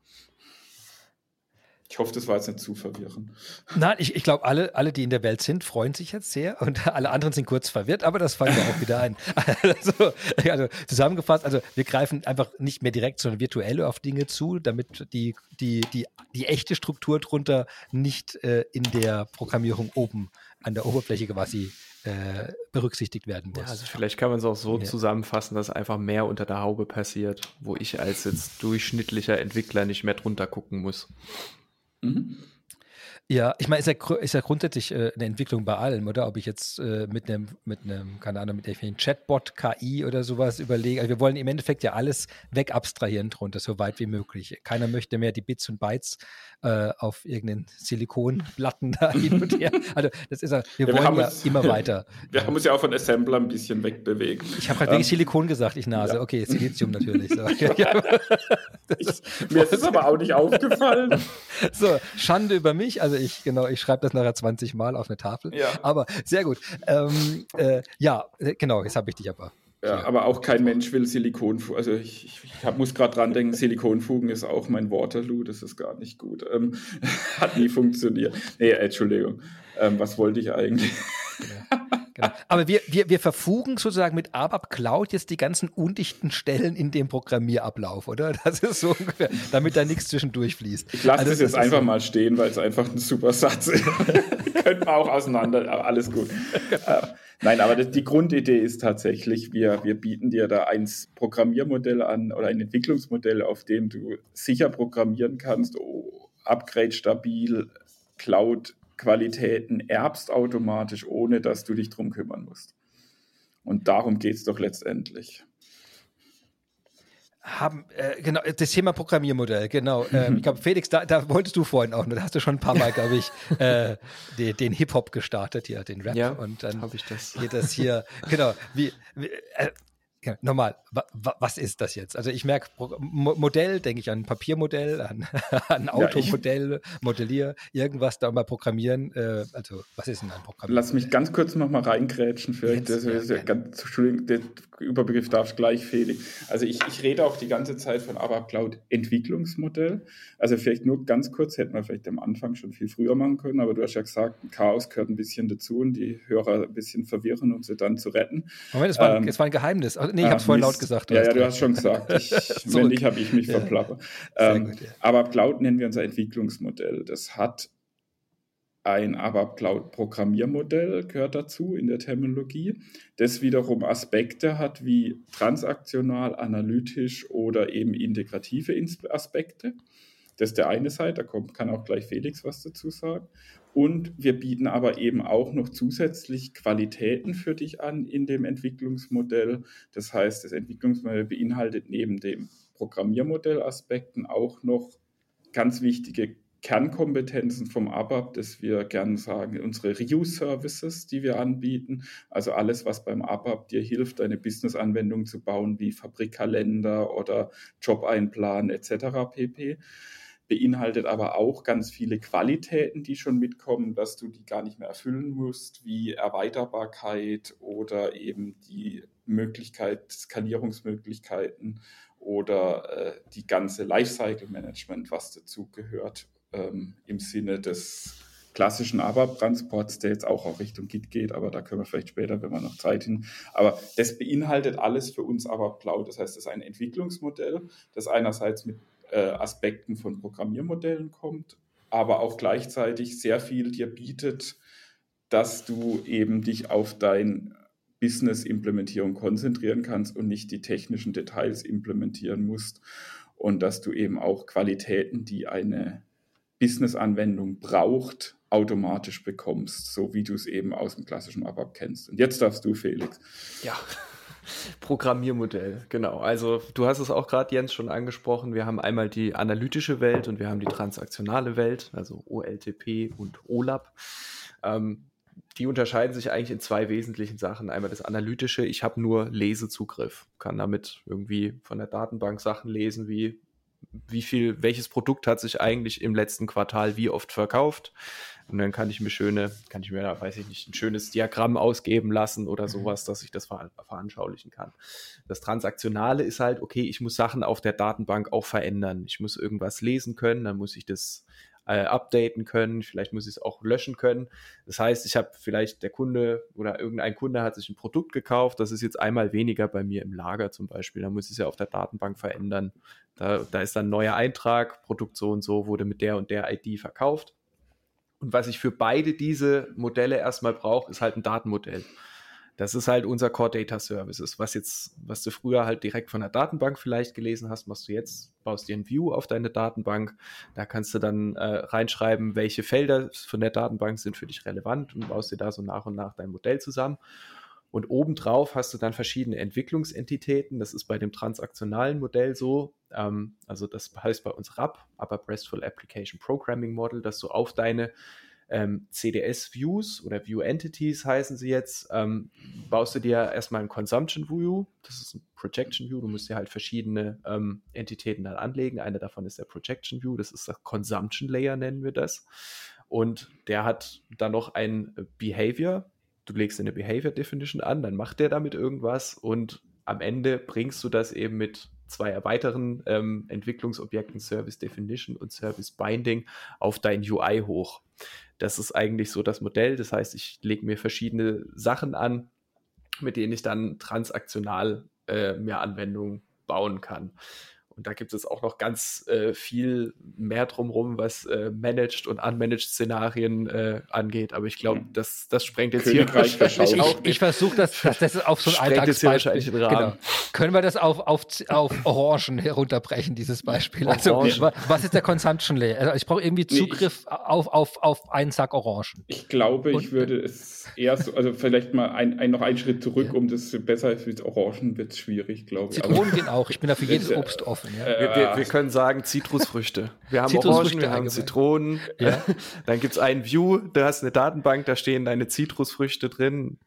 Ich hoffe, das war jetzt nicht zu verwirrend. Nein, ich, ich glaube, alle, alle, die in der Welt sind, freuen sich jetzt sehr und [LAUGHS] alle anderen sind kurz verwirrt, aber das fallen wir auch wieder ein. [LAUGHS] Also, also, zusammengefasst, also wir greifen einfach nicht mehr direkt, sondern virtuell auf Dinge zu, damit die, die, die, die echte Struktur drunter nicht äh, in der Programmierung oben an der Oberfläche quasi äh, berücksichtigt werden muss. Ja, also vielleicht kann man es auch so ja. zusammenfassen, dass einfach mehr unter der Haube passiert, wo ich als jetzt durchschnittlicher Entwickler nicht mehr drunter gucken muss. Mhm. Ja, ich meine, ist ja, ist ja grundsätzlich äh, eine Entwicklung bei allem, oder? Ob ich jetzt äh, mit einem, mit einem, keine Ahnung, mit einem Chatbot, KI oder sowas überlege. Also wir wollen im Endeffekt ja alles wegabstrahieren drunter, so weit wie möglich. Keiner möchte mehr die Bits und Bytes äh, auf irgendeinen Silikonplatten [LAUGHS] da hin und her. Also das ist ja, wir ja, wollen wir ja uns, immer [LAUGHS] weiter. Wir haben uns ja auch von Assembler ein bisschen wegbewegt. Ich habe gerade ähm, Silikon gesagt, ich Nase. Ja. Okay, Silizium natürlich. So. [LAUGHS] ich, mir ist es aber auch nicht aufgefallen. So, Schande über mich. Also ich, genau, ich schreibe das nachher 20 Mal auf eine Tafel. Ja. Aber sehr gut. Ähm, äh, ja, genau, jetzt habe ich dich aber. Ja, aber auch kein Mensch will Silikonfugen. Also ich, ich, hab, muss gerade dran denken, Silikonfugen ist auch mein Waterloo, das ist gar nicht gut. Ähm, [LAUGHS] hat nie funktioniert. Nee, Entschuldigung. Ähm, was wollte ich eigentlich? Genau. Genau. [LAUGHS] Aber wir, wir, wir verfugen sozusagen mit ABAP Cloud jetzt die ganzen undichten Stellen in dem Programmierablauf, oder? [LAUGHS] Das ist so ungefähr, damit da nichts zwischendurch fließt. Ich lasse also, das jetzt einfach so. mal stehen, weil es einfach ein super Satz ist. [LAUGHS] Könnten wir auch auseinander, aber alles gut. Äh, nein, aber das, die Grundidee ist tatsächlich, wir, wir bieten dir da ein Programmiermodell an oder ein Entwicklungsmodell, auf dem du sicher programmieren kannst, oh, upgrade stabil, Cloud Qualitäten erbst automatisch, ohne dass du dich drum kümmern musst. Und darum geht es doch letztendlich. Haben, äh, genau, das Thema Programmiermodell, genau. [LAUGHS] Ähm, ich glaube, Felix, da, da, wolltest du vorhin auch, da hast du schon ein paar Mal, glaube ich, äh, [LAUGHS] den, den Hip-Hop gestartet hier, den Rap. Ja, und dann ich das. geht das hier, genau, wie, wie äh, ja, nochmal, wa, wa, was ist das jetzt? Also ich merke, Modell, denke ich an ein Papiermodell, an [LAUGHS] ein Automodell, ja, Modellier, irgendwas da mal programmieren. Äh, also was ist denn ein Programm? Lass mich ganz kurz nochmal reingrätschen, vielleicht. Jetzt, das, ja, ganz, Entschuldigung, der Überbegriff darfst gleich fehlen. Also ich, ich rede auch die ganze Zeit von ABAP Cloud Entwicklungsmodell. Also vielleicht nur ganz kurz, hätten wir vielleicht am Anfang schon viel früher machen können, aber du hast ja gesagt, Chaos gehört ein bisschen dazu und die Hörer ein bisschen verwirren, um sie dann zu retten. Moment, es war, ähm, war ein Geheimnis nee, ich habe es vorhin laut gesagt. Ja, ja, du hast schon gesagt. [LAUGHS] Ich, wenn nicht, habe ich mich ja. verplappert. Ähm, gut, ja. Aber Cloud nennen wir unser Entwicklungsmodell. Das hat ein ABAP Cloud Programmiermodell gehört dazu in der Terminologie, das wiederum Aspekte hat wie transaktional, analytisch oder eben integrative Aspekte. Das ist der eine Seite, da kommt, kann auch gleich Felix was dazu sagen. Und wir bieten aber eben auch noch zusätzlich Qualitäten für dich an in dem Entwicklungsmodell. Das heißt, das Entwicklungsmodell beinhaltet neben den Programmiermodellaspekten auch noch ganz wichtige Kernkompetenzen vom ABAP, das wir gerne sagen, unsere Reuse-Services, die wir anbieten. Also alles, was beim ABAP dir hilft, deine Business-Anwendung zu bauen, wie Fabrikkalender oder Job-Einplan etc. pp beinhaltet aber auch ganz viele Qualitäten, die schon mitkommen, dass du die gar nicht mehr erfüllen musst, wie Erweiterbarkeit oder eben die Möglichkeit, Skalierungsmöglichkeiten oder äh, die ganze Lifecycle-Management, was dazu gehört, ähm, im Sinne des klassischen ABAP-Transports, der jetzt auch, auch Richtung Git geht, aber da können wir vielleicht später, wenn wir noch Zeit hin. Aber das beinhaltet alles für uns ABAP Cloud. Das heißt, es ist ein Entwicklungsmodell, das einerseits mit äh, Aspekten von Programmiermodellen kommt, aber auch gleichzeitig sehr viel dir bietet, dass du eben dich auf dein Business-Implementierung konzentrieren kannst und nicht die technischen Details implementieren musst und dass du eben auch Qualitäten, die eine Business-Anwendung braucht, automatisch bekommst, so wie du es eben aus dem klassischen ABAP kennst. Und jetzt darfst du, Felix. Ja, [LAUGHS] Programmiermodell, genau. Also du hast es auch gerade, Jens, schon angesprochen. Wir haben einmal die analytische Welt und wir haben die transaktionale Welt, also OLTP und OLAP. Ähm, die unterscheiden sich eigentlich in zwei wesentlichen Sachen. Einmal das analytische, ich habe nur Lesezugriff, kann damit irgendwie von der Datenbank Sachen lesen, wie wie viel, welches Produkt hat sich eigentlich im letzten Quartal wie oft verkauft. Und dann kann ich mir schöne, kann ich mir da, weiß ich nicht, ein schönes Diagramm ausgeben lassen oder mhm. sowas, dass ich das ver veranschaulichen kann. Das Transaktionale ist halt, okay, ich muss Sachen auf der Datenbank auch verändern. Ich muss irgendwas lesen können, dann muss ich das äh, updaten können, vielleicht muss ich es auch löschen können. Das heißt, ich habe vielleicht der Kunde oder irgendein Kunde hat sich ein Produkt gekauft, das ist jetzt einmal weniger bei mir im Lager zum Beispiel, dann muss ich es ja auf der Datenbank verändern. Da, da ist dann ein neuer Eintrag, Produkt so und so wurde mit der und der ID verkauft. Und was ich für beide diese Modelle erstmal brauche, ist halt ein Datenmodell. Das ist halt unser Core Data Services, was jetzt, was du früher halt direkt von der Datenbank vielleicht gelesen hast, machst du jetzt, baust dir ein View auf deine Datenbank. Da kannst du dann äh, reinschreiben, welche Felder von der Datenbank sind für dich relevant und baust dir da so nach und nach dein Modell zusammen. Und obendrauf hast du dann verschiedene Entwicklungsentitäten. Das ist bei dem transaktionalen Modell so. Ähm, also das heißt bei uns RAP, Upper RESTful Application Programming Model, dass du auf deine ähm, CDS-Views oder View-Entities heißen sie jetzt, ähm, baust du dir erstmal ein Consumption View, das ist ein Projection View, du musst dir halt verschiedene ähm, Entitäten dann anlegen. Eine davon ist der Projection View, das ist der Consumption Layer, nennen wir das. Und der hat dann noch ein Behavior, du legst eine Behavior Definition an, dann macht der damit irgendwas und am Ende bringst du das eben mit zwei weiteren ähm, Entwicklungsobjekten Service Definition und Service Binding auf dein UI hoch. Das ist eigentlich so das Modell. Das heißt, ich lege mir verschiedene Sachen an, mit denen ich dann transaktional äh, mehr Anwendungen bauen kann. Und da gibt es auch noch ganz äh, viel mehr drumherum, was äh, Managed und Unmanaged Szenarien äh, angeht. Aber ich glaube, hm. das, das sprengt jetzt Königreich hier wahrscheinlich auch. Ich, ich versuche das, das, das ist auf so ein Alltagsbeispiel. Genau. Können wir das auf, auf, auf Orangen herunterbrechen, dieses Beispiel? Also, was ist der Consumption Layer? Also ich brauche irgendwie Zugriff nee, ich, auf, auf, auf einen Sack Orangen. Ich glaube, und, ich würde es eher so, also vielleicht mal ein, ein, noch einen Schritt zurück, ja. um das besser für Orangen wird es schwierig, glaube ich. Zitronen gehen auch. Ich bin dafür [LAUGHS] jedes Obst offen. Ja. Wir, wir, wir, können sagen Zitrusfrüchte. Wir haben Zitrusfrüchte Orangen, wir haben Zitronen. Ja. [LAUGHS] Dann gibt es ein View, da hast du eine Datenbank, da stehen deine Zitrusfrüchte drin.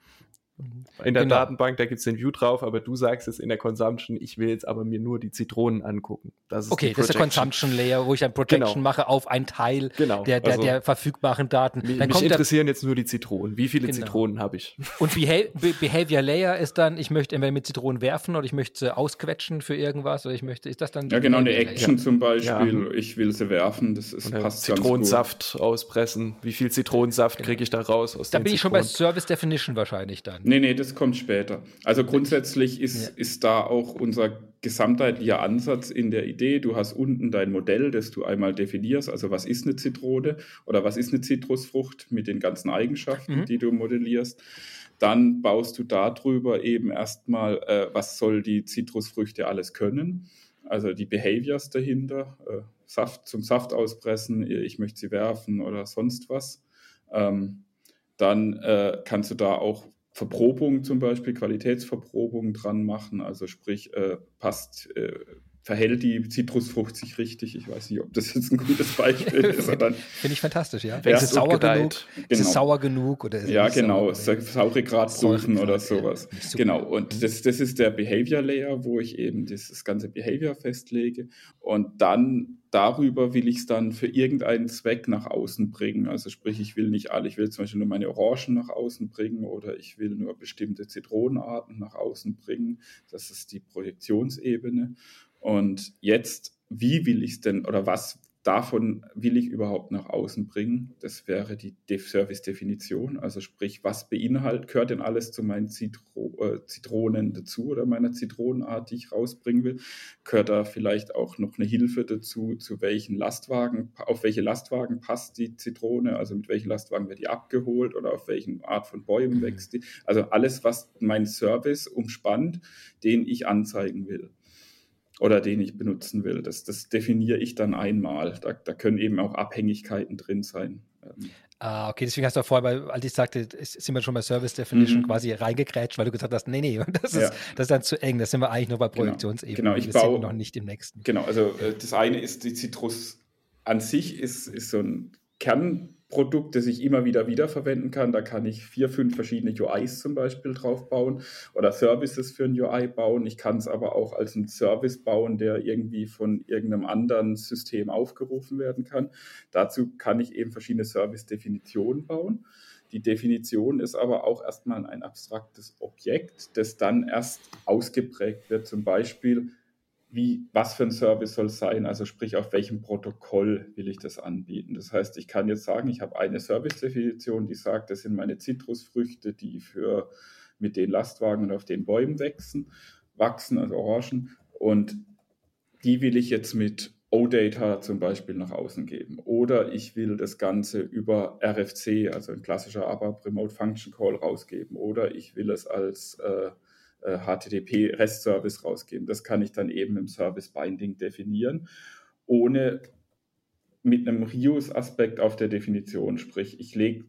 In der genau. Datenbank, da gibt es den View drauf, aber du sagst es in der Consumption, ich will jetzt aber mir nur die Zitronen angucken. Das okay, das ist der Consumption Layer, wo ich ein Projection genau. mache auf einen Teil genau. der, der, also, der verfügbaren Daten. Dann mich interessieren jetzt nur die Zitronen. Wie viele genau. Zitronen habe ich? Und Beha Behavior Layer ist dann, ich möchte entweder mit Zitronen werfen oder ich möchte sie ausquetschen für irgendwas oder ich möchte, ist das dann? Ja, genau, eine Action Layer? zum Beispiel. Ja. Ich will sie werfen, das ist, passt Zitronensaft auspressen. Wie viel Zitronensaft kriege ich da raus aus Da bin ich schon bei Service Definition wahrscheinlich dann. Nee, nee, das kommt später. Also grundsätzlich ist, ja. ist da auch unser gesamtheitlicher Ansatz in der Idee. Du hast unten dein Modell, das du einmal definierst. Also was ist eine Zitrone oder was ist eine Zitrusfrucht mit den ganzen Eigenschaften, mhm. die du modellierst. Dann baust du darüber eben erstmal, äh, was soll die Zitrusfrüchte alles können. Also die Behaviors dahinter, äh, Saft zum Saft auspressen, ich möchte sie werfen oder sonst was. Ähm, dann äh, kannst du da auch Verprobungen zum Beispiel, Qualitätsverprobungen dran machen. Also sprich, äh, passt, äh, verhält die Zitrusfrucht sich richtig. Ich weiß nicht, ob das jetzt ein gutes Beispiel [LAUGHS] ist. Finde ich fantastisch, ja. ja ist es sauer genug? Genau. Ist es sauer genug? Oder ja, genau. Sauregrad prüfen oder sowas. Ja, genau. Und das, das ist der Behavior Layer, wo ich eben das ganze Behavior festlege. Und dann darüber will ich es dann für irgendeinen Zweck nach außen bringen. Also sprich, ich will nicht alle, ich will zum Beispiel nur meine Orangen nach außen bringen oder ich will nur bestimmte Zitronenarten nach außen bringen. Das ist die Projektionsebene. Und jetzt, wie will ich es denn oder was davon will ich überhaupt nach außen bringen? Das wäre die Service-Definition. Also sprich, was beinhaltet, gehört denn alles zu meinen Zitro äh, Zitronen dazu oder meiner Zitronenart, die ich rausbringen will? Gehört da vielleicht auch noch eine Hilfe dazu, zu welchen Lastwagen, auf welche Lastwagen passt die Zitrone? Also mit welchen Lastwagen wird die abgeholt oder auf welchen Art von Bäumen mhm. wächst die? Also alles, was mein Service umspannt, den ich anzeigen will oder den ich benutzen will. Das, das definiere ich dann einmal. Da, da können eben auch Abhängigkeiten drin sein. Ähm. Ah, okay, deswegen hast du vorher, als ich sagte, sind wir schon bei Service Definition mhm. quasi reingekrätscht, weil du gesagt hast, nee, nee, [LAUGHS] das ist, ja. das ist dann zu eng, das sind wir eigentlich nur bei genau. Projektionsebene. Genau, ich baue noch nicht im nächsten. Genau, also äh, das eine ist, die Citrus an sich ist, ist so ein Kern, Produkt, das ich immer wieder wiederverwenden kann. Da kann ich vier, fünf verschiedene UIs zum Beispiel drauf bauen oder Services für ein UI bauen. Ich kann es aber auch als ein Service bauen, der irgendwie von irgendeinem anderen System aufgerufen werden kann. Dazu kann ich eben verschiedene Service-Definitionen bauen. Die Definition ist aber auch erstmal ein abstraktes Objekt, das dann erst ausgeprägt wird. Zum Beispiel wie, was für ein Service soll es sein, also sprich, auf welchem Protokoll will ich das anbieten. Das heißt, ich kann jetzt sagen, ich habe eine Service-Definition, die sagt, das sind meine Zitrusfrüchte, die für mit den Lastwagen und auf den Bäumen wachsen, wachsen, also Orangen. Und die will ich jetzt mit OData zum Beispiel nach außen geben. Oder ich will das Ganze über RFC, also ein klassischer ABAP Remote Function Call rausgeben. Oder ich will es als äh, äh, HTTP REST Service rausgeben. Das kann ich dann eben im Service Binding definieren, ohne mit einem Reuse-Aspekt auf der Definition. Sprich, ich lege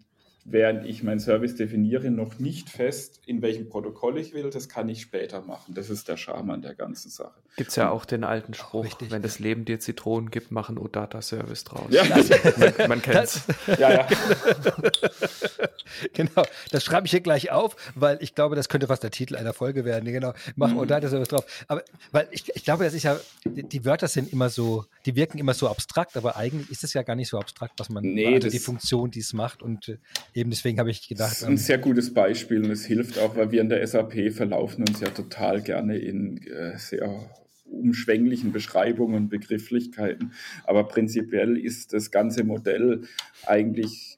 während ich meinen Service definiere, noch nicht fest, in welchem Protokoll ich will. Das kann ich später machen. Das ist der Charme an der ganzen Sache. Gibt es ja auch den alten Spruch, wenn das Leben dir Zitronen gibt, machen OData Service draus. Ja. man, man kennt es. Ja, ja. [LAUGHS] genau, das schreibe ich hier gleich auf, weil ich glaube, das könnte fast der Titel einer Folge werden. Genau, machen mhm. OData Service drauf. Aber weil ich, ich glaube, das ist ja, die, die, Wörter sind immer so, die wirken immer so abstrakt, aber eigentlich ist es ja gar nicht so abstrakt, was man, nee, also die Funktion, die es macht und äh, eben deswegen habe ich gedacht. Das ist ein ähm, sehr gutes Beispiel und es hilft auch, weil wir in der SAP verlaufen uns ja total gerne in äh, sehr umschwänglichen Beschreibungen und Begrifflichkeiten. Aber prinzipiell ist das ganze Modell eigentlich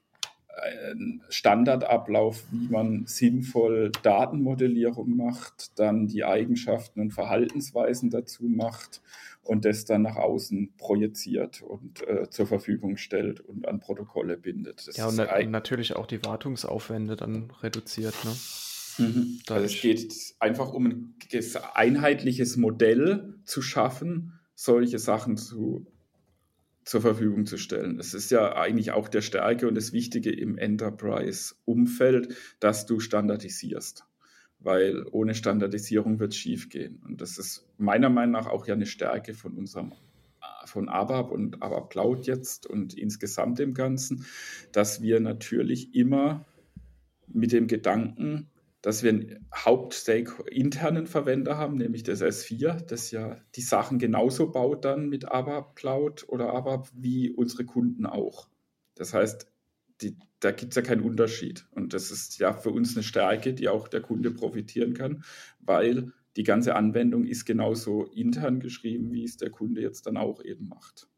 ein Standardablauf, wie man sinnvoll Datenmodellierung macht, dann die Eigenschaften und Verhaltensweisen dazu macht und das dann nach außen projiziert und äh, zur Verfügung stellt und an Protokolle bindet. Das ja, und, na natürlich auch die Wartungsaufwände dann reduziert. Ne? Mhm. Also es geht einfach um ein einheitliches Modell zu schaffen, solche Sachen zu, zur Verfügung zu stellen. Es ist ja eigentlich auch der Stärke und das Wichtige im Enterprise-Umfeld, dass du standardisierst weil ohne Standardisierung wird es schief gehen. Und das ist meiner Meinung nach auch ja eine Stärke von unserem von ABAP und ABAP Cloud jetzt und insgesamt im Ganzen, dass wir natürlich immer mit dem Gedanken, dass wir einen Hauptstake internen Verwender haben, nämlich das S4, das ja die Sachen genauso baut dann mit ABAP Cloud oder ABAP wie unsere Kunden auch. Das heißt, die, da gibt es ja keinen Unterschied. Und das ist ja für uns eine Stärke, die auch der Kunde profitieren kann, weil die ganze Anwendung ist genauso intern geschrieben, wie es der Kunde jetzt dann auch eben macht.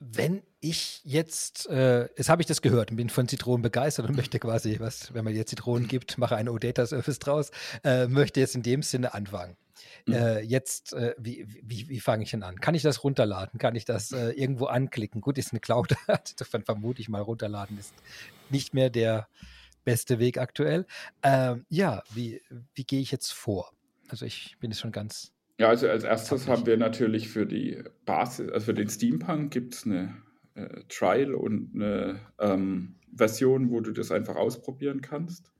Wenn ich jetzt, äh, jetzt habe ich das gehört und bin von Zitronen begeistert und [LAUGHS] möchte quasi, was, wenn man dir Zitronen gibt, mache eine OData-Service draus, äh, möchte jetzt in dem Sinne anfangen. Mhm. Äh, jetzt, äh, wie, wie, wie fange ich denn an? Kann ich das runterladen? Kann ich das äh, irgendwo anklicken? Gut, ist eine Cloud, [LAUGHS] davon vermute ich mal runterladen ist nicht mehr der beste Weg aktuell. Ähm, ja, wie, wie gehe ich jetzt vor? Also ich bin jetzt schon ganz. Ja, also als erstes haben wir natürlich für die Basis, also für den Steampunk gibt es eine äh, Trial und eine ähm, Version, wo du das einfach ausprobieren kannst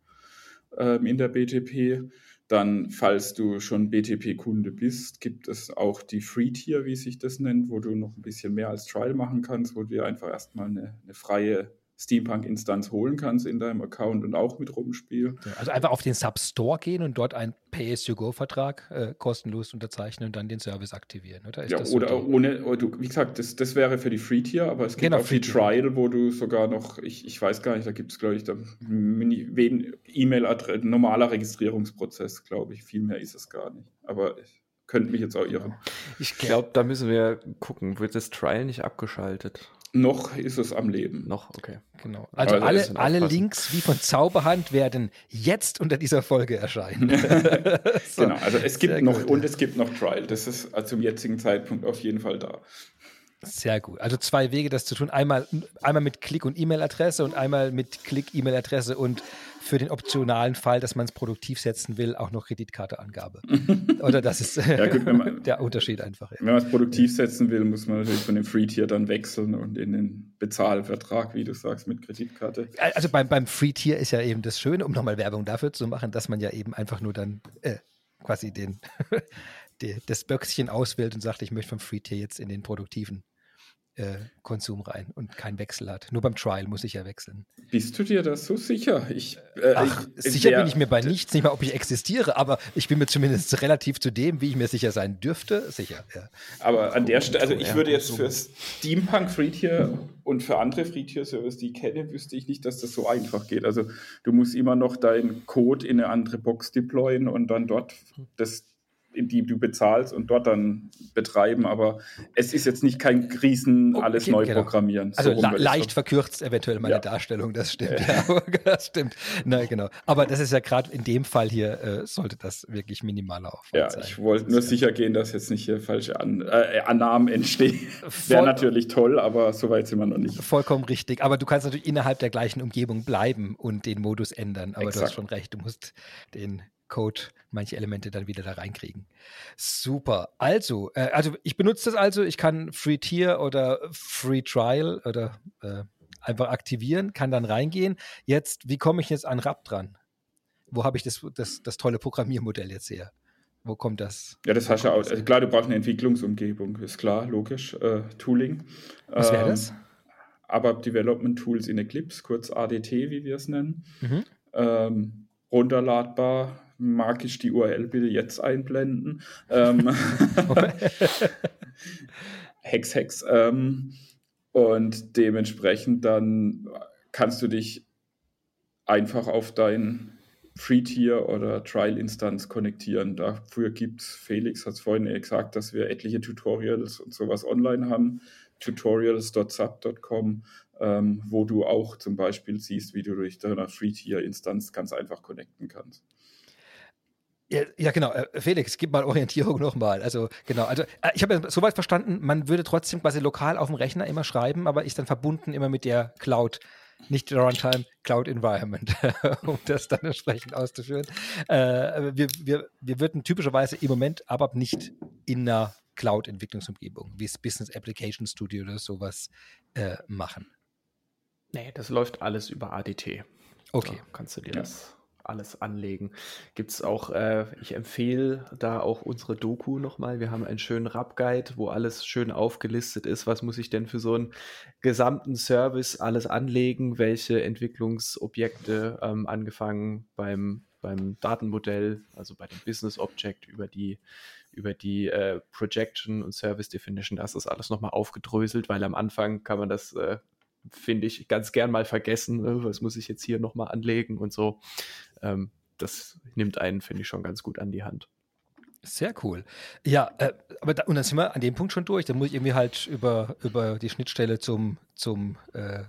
ähm, in der BTP. Dann, falls du schon BTP-Kunde bist, gibt es auch die Free-Tier, wie sich das nennt, wo du noch ein bisschen mehr als Trial machen kannst, wo du dir einfach erstmal eine, eine freie Steampunk-Instanz holen kannst in deinem Account und auch mit rumspielen. Also einfach auf den Substore gehen und dort einen Pay-as-you-go-Vertrag äh, kostenlos unterzeichnen und dann den Service aktivieren, oder? ja, oder so ohne, oder du, wie gesagt, das, das wäre für die Free-Tier, aber es gibt genau, auch die Trial, wo du sogar noch, ich, ich weiß gar nicht, da gibt es, glaube ich, E-Mail-Adresse, normaler Registrierungsprozess, glaube ich. Viel mehr ist es gar nicht. Aber ich könnte mich jetzt auch irren. Ich glaube, da müssen wir gucken. Wird das Trial nicht abgeschaltet? Noch ist es am Leben. Noch, okay. Genau. Also, also alle, alle Links wie von Zauberhand werden jetzt unter dieser Folge erscheinen. [LAUGHS] so. Genau, also es gibt Sehr noch gut. und es gibt noch Trial. Das ist also zum jetzigen Zeitpunkt auf jeden Fall da. Sehr gut. Also zwei Wege, das zu tun. Einmal, einmal mit Klick und E-Mail-Adresse und einmal mit Klick, E-Mail-Adresse und für den optionalen Fall, dass man es produktiv setzen will, auch noch Kreditkarteangabe. [LAUGHS] Oder das ist ja, gut, man, [LAUGHS] der Unterschied einfach. Wenn man es produktiv setzen will, muss man natürlich von dem Free-Tier dann wechseln und in den Bezahlvertrag, wie du sagst, mit Kreditkarte. Also beim, beim Free-Tier ist ja eben das Schöne, um nochmal Werbung dafür zu machen, dass man ja eben einfach nur dann äh, quasi den die, das Böckchen auswählt und sagt, ich möchte vom Free-Tier jetzt in den produktiven äh, Konsum rein und keinen Wechsel hat. Nur beim Trial muss ich ja wechseln. Bist du dir das so sicher? Ich, äh, Ach, ich, sicher der, bin ich mir bei nichts, nicht mal, ob ich existiere, aber ich bin mir zumindest relativ zu dem, wie ich mir sicher sein dürfte, sicher. Ja. Aber an der Stelle, also ich würde jetzt für Steampunk Freetier und für andere Freetier-Service, die ich kenne, wüsste ich nicht, dass das so einfach geht. Also du musst immer noch deinen Code in eine andere Box deployen und dann dort das die du bezahlst und dort dann betreiben. Aber es ist jetzt nicht kein Riesen alles okay, neu genau. programmieren. Also so leicht verkürzt eventuell meine ja. Darstellung, das stimmt. Ja. [LAUGHS] das stimmt. Nein, genau. Aber das ist ja gerade in dem Fall hier, äh, sollte das wirklich minimaler Aufwand ja, sein. Ja, ich wollte nur sicher gehen, dass jetzt nicht hier falsche An äh, Annahmen entstehen. Wäre natürlich toll, aber so weit sind wir noch nicht. Vollkommen richtig. Aber du kannst natürlich innerhalb der gleichen Umgebung bleiben und den Modus ändern. Aber Exakt. du hast schon recht, du musst den Code manche Elemente dann wieder da reinkriegen. Super. Also, äh, also ich benutze das also, ich kann Free Tier oder Free Trial oder äh, einfach aktivieren, kann dann reingehen. Jetzt, wie komme ich jetzt an RAP dran? Wo habe ich das, das, das tolle Programmiermodell jetzt her? Wo kommt das? Ja, das hast du auch. Also klar, du brauchst eine Entwicklungsumgebung, ist klar, logisch. Äh, Tooling. Was wäre ähm, das? Aber Development Tools in Eclipse, kurz ADT, wie wir es nennen. Mhm. Ähm, runterladbar, mag ich die URL bitte jetzt einblenden. Ähm, [LAUGHS] [LAUGHS] Hex, Hex. Ähm, und dementsprechend dann kannst du dich einfach auf dein Free-Tier oder Trial-Instanz konnektieren. Dafür gibt es, Felix hat es vorhin gesagt, dass wir etliche Tutorials und sowas online haben. Tutorials.sub.com, ähm, wo du auch zum Beispiel siehst, wie du durch deine Free-Tier-Instanz ganz einfach connecten kannst. Ja, ja, genau. Äh, Felix, gib mal Orientierung nochmal. Also, genau. Also, äh, ich habe ja soweit verstanden, man würde trotzdem quasi lokal auf dem Rechner immer schreiben, aber ist dann verbunden immer mit der Cloud. Nicht Runtime, Cloud Environment, [LAUGHS] um das dann entsprechend auszuführen. Äh, wir, wir, wir würden typischerweise im Moment aber nicht in einer Cloud-Entwicklungsumgebung, wie es Business Application Studio oder sowas äh, machen. Nee, das läuft alles über ADT. Okay. Da kannst du dir ja. das alles anlegen. Gibt es auch, äh, ich empfehle da auch unsere Doku nochmal. Wir haben einen schönen Rap-Guide, wo alles schön aufgelistet ist. Was muss ich denn für so einen gesamten Service alles anlegen? Welche Entwicklungsobjekte, ähm, angefangen beim, beim Datenmodell, also bei dem Business Object über die über die äh, Projection und Service Definition, das ist alles nochmal aufgedröselt, weil am Anfang kann man das äh, finde ich, ganz gern mal vergessen, äh, was muss ich jetzt hier nochmal anlegen und so. Ähm, das nimmt einen, finde ich, schon ganz gut an die Hand. Sehr cool. Ja, äh, aber da, und dann sind wir an dem Punkt schon durch. Dann muss ich irgendwie halt über, über die Schnittstelle zum, zum, äh,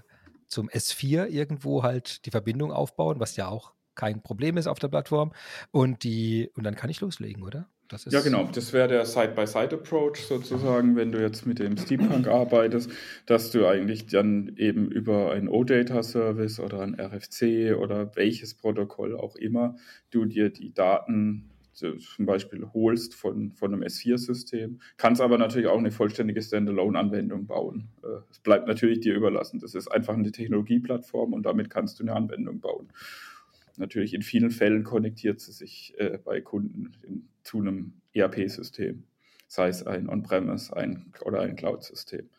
zum S4 irgendwo halt die Verbindung aufbauen, was ja auch kein Problem ist auf der Plattform. Und die, und dann kann ich loslegen, oder? Ja, genau. Das wäre der Side-by-Side-Approach sozusagen, wenn du jetzt mit dem Steampunk [CLEARS THROAT] arbeitest, dass du eigentlich dann eben über ein OData-Service oder ein RFC oder welches Protokoll auch immer du dir die Daten zum Beispiel holst von, von einem S4-System, kannst aber natürlich auch eine vollständige Standalone-Anwendung bauen. Äh, es bleibt natürlich dir überlassen. Das ist einfach eine Technologieplattform und damit kannst du eine Anwendung bauen. Natürlich in vielen Fällen konnektiert sie sich äh, bei Kunden in, zu einem ERP-System, sei es ein On-Premise ein, oder ein Cloud-System.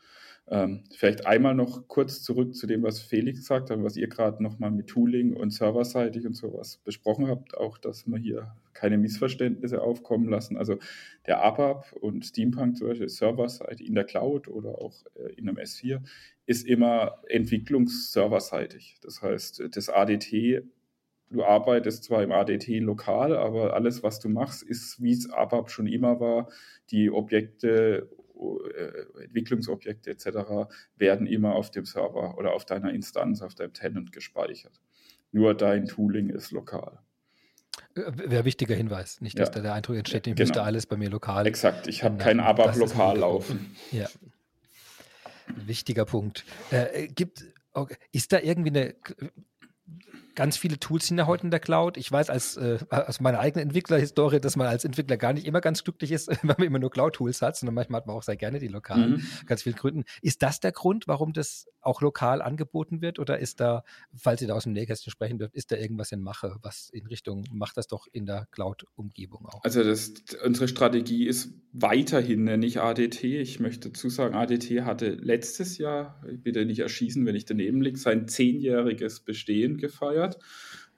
Ähm, vielleicht einmal noch kurz zurück zu dem, was Felix gesagt hat, was ihr gerade nochmal mit Tooling und serverseitig und sowas besprochen habt, auch, dass wir hier keine Missverständnisse aufkommen lassen. Also der ABAP und Steampunk zum Beispiel serverseitig in der Cloud oder auch äh, in einem S4 ist immer entwicklungsserverseitig. Das heißt, das ADT du arbeitest zwar im ADT lokal, aber alles, was du machst, ist, wie es ABAP schon immer war. Die Objekte, äh, Entwicklungsobjekte etc. werden immer auf dem Server oder auf deiner Instanz, auf deinem Tenant gespeichert. Nur dein Tooling ist lokal. Äh, Wäre wichtiger Hinweis, nicht, dass ja. da der Eindruck entsteht, ich genau. müsste alles bei mir lokal. Exakt, ich habe kein ABAP lokal laufen. Ja. Wichtiger Punkt. Äh, gibt, okay. ist da irgendwie eine ganz viele Tools sind ja heute in der Cloud. Ich weiß als, äh, aus meiner eigenen Entwicklerhistorie, dass man als Entwickler gar nicht immer ganz glücklich ist, [LAUGHS] wenn man immer nur Cloud-Tools hat, sondern manchmal hat man auch sehr gerne die lokalen, mhm. ganz vielen Gründen. Ist das der Grund, warum das auch lokal angeboten wird? Oder ist da, falls ihr da aus dem Nähkästchen sprechen dürft, ist da irgendwas in Mache, was in Richtung, macht das doch in der Cloud-Umgebung auch? Also das, unsere Strategie ist weiterhin nicht ADT. Ich möchte dazu sagen, ADT hatte letztes Jahr, bitte nicht erschießen, wenn ich daneben liege, sein zehnjähriges Bestehen gefeiert hat.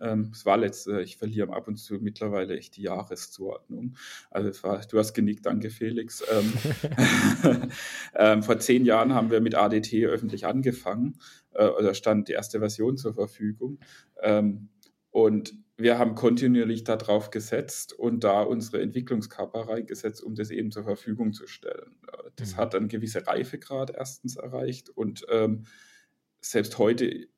Ähm, es war letzte, ich verliere ab und zu mittlerweile echt die Jahreszuordnung. Also war, du hast genickt, danke Felix. Ähm, [LAUGHS] [LAUGHS] ähm, vor zehn Jahren haben wir mit ADT öffentlich angefangen. Äh, da stand die erste Version zur Verfügung. Ähm, und wir haben kontinuierlich darauf gesetzt und da unsere Entwicklungskörper reingesetzt, um das eben zur Verfügung zu stellen. Das mhm. hat einen gewissen Reifegrad erstens erreicht und ähm, selbst heute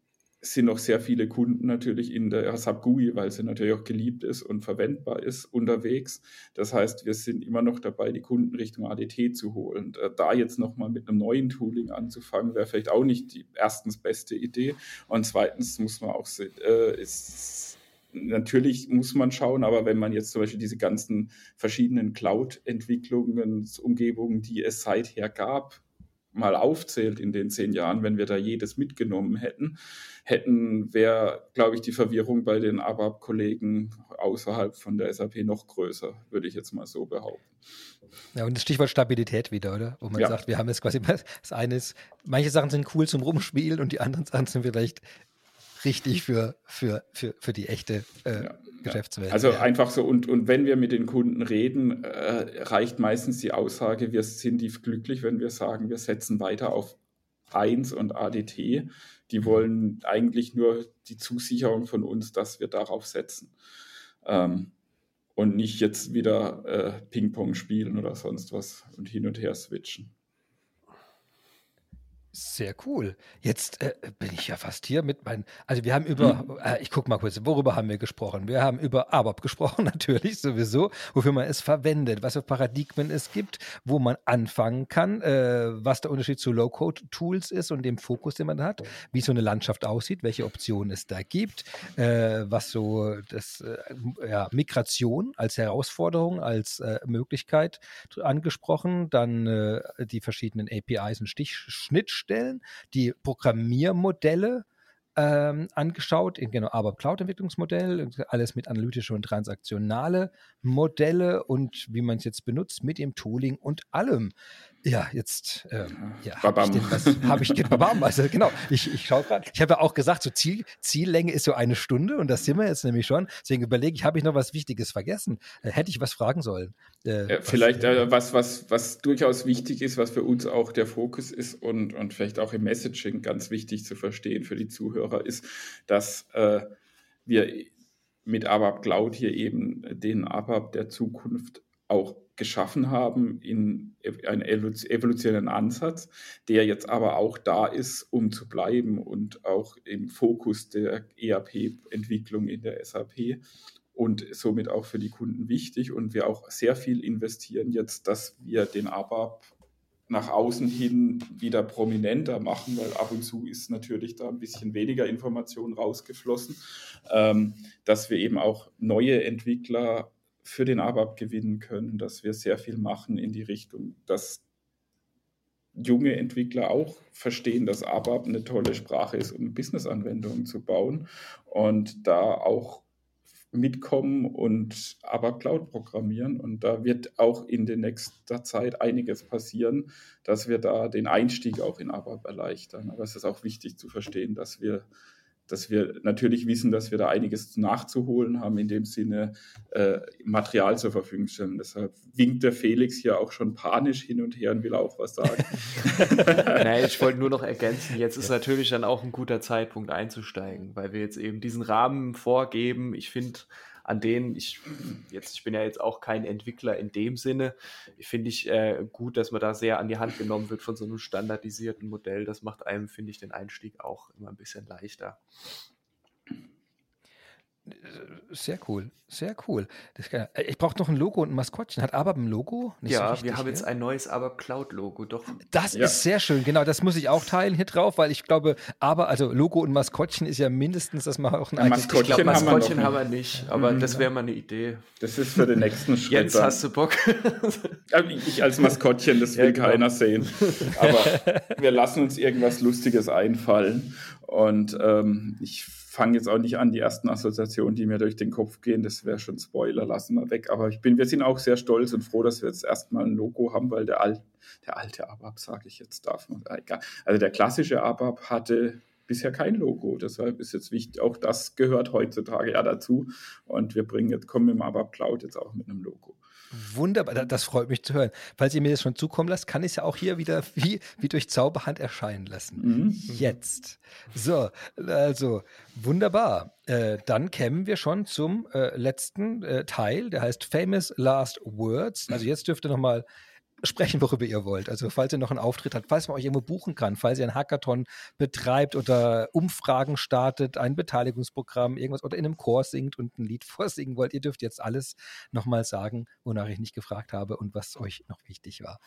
sind noch sehr viele Kunden natürlich in der SAP GUI, weil sie natürlich auch geliebt ist und verwendbar ist, unterwegs. Das heißt, wir sind immer noch dabei, die Kunden Richtung ADT zu holen. Äh, da jetzt nochmal mit einem neuen Tooling anzufangen, wäre vielleicht auch nicht die erstens beste Idee. Und zweitens muss man auch sehen, äh, ist natürlich muss man schauen, aber wenn man jetzt zum Beispiel diese ganzen verschiedenen Cloud-Entwicklungen, Umgebungen, die es seither gab, mal aufzählt in den zehn Jahren, wenn wir da jedes mitgenommen hätten, hätten, wäre, glaube ich, die Verwirrung bei den ABAP-Kollegen außerhalb von der SAP noch größer, würde ich jetzt mal so behaupten. Ja, und das Stichwort Stabilität wieder, oder? Wo man ja. sagt, wir haben jetzt quasi, [LAUGHS] das eine ist, manche Sachen sind cool zum Rumspielen und die anderen Sachen sind vielleicht richtig für, für, für, für die echte äh, ja, Geschäftswelt. Also ja. einfach so, und, und wenn wir mit den Kunden reden, äh, reicht meistens die Aussage, wir sind tief glücklich, wenn wir sagen, wir setzen weiter auf 1 und ADT. Die mhm. wollen eigentlich nur die Zusicherung von uns, dass wir darauf setzen. Ähm, und nicht jetzt wieder äh, Ping-Pong spielen oder sonst was und hin und her switchen. Sehr cool. Jetzt äh, bin ich ja fast hier mit meinen. Also wir haben über, hm. äh, ich gucke mal kurz, worüber haben wir gesprochen? Wir haben über ABAP gesprochen, [LAUGHS] natürlich sowieso, wofür man es verwendet, was für Paradigmen es gibt, wo man anfangen kann, äh, was der Unterschied zu Low-Code-Tools ist und dem Fokus, den man hat, wie so eine Landschaft aussieht, welche Optionen es da gibt, äh, was so das äh, ja, Migration als Herausforderung, als äh, Möglichkeit angesprochen, dann die verschiedenen APIs und Stichschnitt stellen, die Programmiermodelle ähm, angeschaut, in, genau, aber Cloud-Entwicklungsmodell, alles mit analytische und transaktionale Modelle und wie man es jetzt benutzt mit dem Tooling und allem. Ja, jetzt ähm, ja, habe ich, hab ich Babam, also genau, ich, ich schaue gerade, ich habe ja auch gesagt, so Ziel, Ziellänge ist so eine Stunde und das sind wir jetzt nämlich schon, deswegen überlege ich, habe ich noch was Wichtiges vergessen? Äh, hätte ich was fragen sollen? Äh, ja, vielleicht was, äh, was, was, was durchaus wichtig ist, was für uns auch der Fokus ist und, und vielleicht auch im Messaging ganz wichtig zu verstehen für die Zuhörer ist, dass äh, wir mit ABAP Cloud hier eben den ABAP der Zukunft auch geschaffen haben in einen evolutionären Ansatz, der jetzt aber auch da ist, um zu bleiben und auch im Fokus der ERP-Entwicklung in der SAP und somit auch für die Kunden wichtig. Und wir auch sehr viel investieren jetzt, dass wir den ABAP nach außen hin wieder prominenter machen, weil ab und zu ist natürlich da ein bisschen weniger Information rausgeflossen, ähm, dass wir eben auch neue Entwickler für den ABAP gewinnen können, dass wir sehr viel machen in die Richtung, dass junge Entwickler auch verstehen, dass ABAP eine tolle Sprache ist, um Business-Anwendungen zu bauen und da auch mitkommen und ABAP Cloud programmieren. Und da wird auch in der nächsten Zeit einiges passieren, dass wir da den Einstieg auch in ABAP erleichtern. Aber es ist auch wichtig zu verstehen, dass wir dass wir natürlich wissen, dass wir da einiges nachzuholen haben, in dem Sinne äh, Material zur Verfügung stellen. Deshalb winkt der Felix hier auch schon panisch hin und her und will auch was sagen. [LAUGHS] Nein, ich wollte nur noch [LAUGHS] ergänzen, jetzt ist natürlich dann auch ein guter Zeitpunkt einzusteigen, weil wir jetzt eben diesen Rahmen vorgeben. Ich finde, an denen ich jetzt, ich bin ja jetzt auch kein Entwickler in dem Sinne, finde ich äh, gut, dass man da sehr an die Hand genommen wird von so einem standardisierten Modell. Das macht einem, finde ich, den Einstieg auch immer ein bisschen leichter. Sehr cool, sehr cool. Kann, äh, ich brauche noch ein Logo und ein Maskottchen. Hat ABAP ein Logo? Nicht ja, so wir haben jetzt ein neues ABAP Cloud Logo, doch. Das ja. ist sehr schön, genau. Das muss ich auch teilen hier drauf, weil ich glaube, aber also Logo und Maskottchen ist ja mindestens, dass man auch ein ja, Maskottchen, ich glaub, Maskottchen haben, wir haben wir nicht, aber mhm. das wäre mal eine Idee. Das ist für den nächsten [LAUGHS] Schritt. Jetzt dann. hast du Bock. ich als Maskottchen, das will ja, genau. keiner sehen. Aber [LAUGHS] wir lassen uns irgendwas Lustiges einfallen und ähm, ich fange jetzt auch nicht an, die ersten Assoziationen, die mir durch den Kopf gehen, das wäre schon Spoiler, lassen wir weg. Aber ich bin, wir sind auch sehr stolz und froh, dass wir jetzt erstmal ein Logo haben, weil der, Al der alte ABAP, sage ich jetzt, darf man, egal. Also der klassische ABAP hatte bisher kein Logo. Deshalb ist jetzt wichtig, auch das gehört heutzutage ja dazu. Und wir bringen jetzt, kommen im ABAP Cloud jetzt auch mit einem Logo. Wunderbar, das freut mich zu hören. Falls ihr mir das schon zukommen lasst, kann ich es ja auch hier wieder [LAUGHS] wie, wie durch Zauberhand erscheinen lassen. Mhm. Jetzt. So, also wunderbar. Äh, dann kämen wir schon zum äh, letzten äh, Teil, der heißt Famous Last Words. Also jetzt dürft ihr nochmal sprechen, worüber ihr wollt. Also falls ihr noch einen Auftritt habt, falls man euch irgendwo buchen kann, falls ihr einen Hackathon betreibt oder Umfragen startet, ein Beteiligungsprogramm, irgendwas oder in einem Chor singt und ein Lied [LAUGHS] vorsingen wollt, ihr dürft jetzt alles nochmal sagen, wonach ich nicht gefragt habe und was euch noch wichtig war.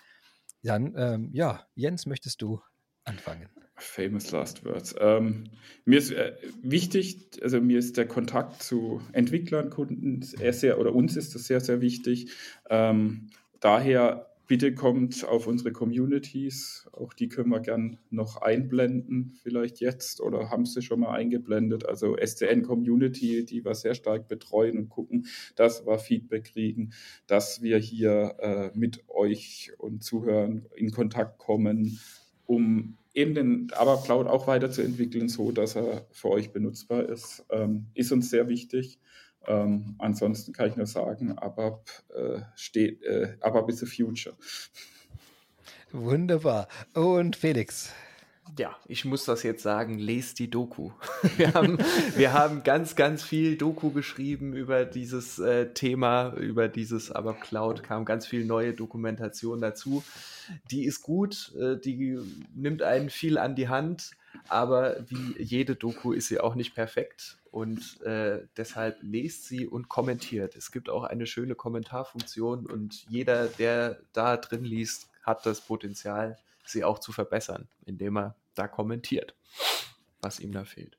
Dann, ähm, ja, Jens, möchtest du anfangen? Famous Last Words. Ähm, mir ist äh, wichtig, also mir ist der Kontakt zu Entwicklern, Kunden sehr, oder uns ist das sehr, sehr wichtig. Ähm, daher bitte kommt auf unsere Communities. Auch die können wir gern noch einblenden, vielleicht jetzt oder haben sie schon mal eingeblendet. Also SCN Community, die wir sehr stark betreuen und gucken, dass wir Feedback kriegen, dass wir hier äh, mit euch und Zuhörern in Kontakt kommen, um eben den ABAP Cloud auch weiterzuentwickeln, so dass er für euch benutzbar ist. Ähm, ist uns sehr wichtig. Ähm, ansonsten kann ich nur sagen, ABAP, äh, steht, äh, ABAP is the future. Wunderbar. Und Felix, ja, ich muss das jetzt sagen, lest die Doku. [LAUGHS] Wir haben, wir haben ganz, ganz viel Doku geschrieben über dieses äh, Thema, über dieses ABAP Cloud, kam ganz viel neue Dokumentation dazu. Die ist gut, äh, die nimmt einen viel an die Hand, aber wie jede Doku ist sie auch nicht perfekt und äh, deshalb lest sie und kommentiert. Es gibt auch eine schöne Kommentarfunktion und jeder, der da drin liest, hat das Potenzial, sie auch zu verbessern, indem er da kommentiert, was ihm da fehlt.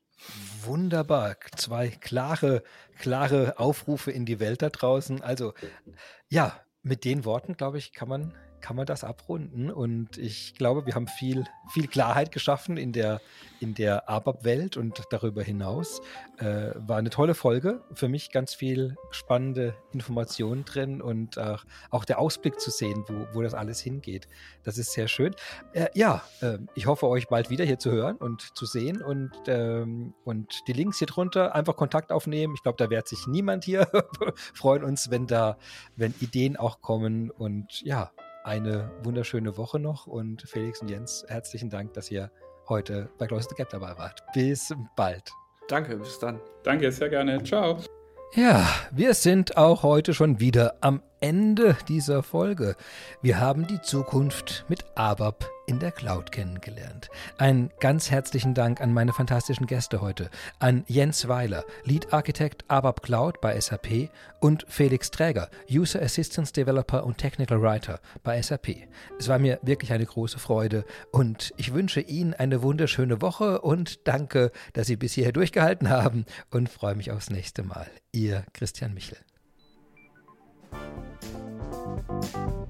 Wunderbar. Zwei klare, klare Aufrufe in die Welt da draußen. Also, ja, mit den Worten, glaube ich, kann man kann man das abrunden. Und ich glaube, wir haben viel, viel Klarheit geschaffen in der, in der ABAP-Welt und darüber hinaus. Äh, war eine tolle Folge. Für mich ganz viel spannende Informationen drin und äh, auch der Ausblick zu sehen, wo, wo das alles hingeht. Das ist sehr schön. Äh, ja, ähm, ich hoffe, euch bald wieder hier zu hören und zu sehen und, ähm, und die Links hier drunter einfach Kontakt aufnehmen. Ich glaube, da wird sich niemand hier [LAUGHS] freuen uns, wenn da, wenn Ideen auch kommen und ja, eine wunderschöne Woche noch und Felix und Jens, herzlichen Dank, dass ihr heute bei Close the Gap dabei wart. Bis bald. Danke, bis dann. Danke, sehr gerne. Ciao. Ja, wir sind auch heute schon wieder am Ende dieser Folge. Wir haben die Zukunft mit ABAP in der Cloud kennengelernt. Einen ganz herzlichen Dank an meine fantastischen Gäste heute, an Jens Weiler, Lead Architect ABAP Cloud bei SAP und Felix Träger, User Assistance Developer und Technical Writer bei SAP. Es war mir wirklich eine große Freude und ich wünsche Ihnen eine wunderschöne Woche und danke, dass Sie bis hierher durchgehalten haben und freue mich aufs nächste Mal. Ihr Christian Michel. you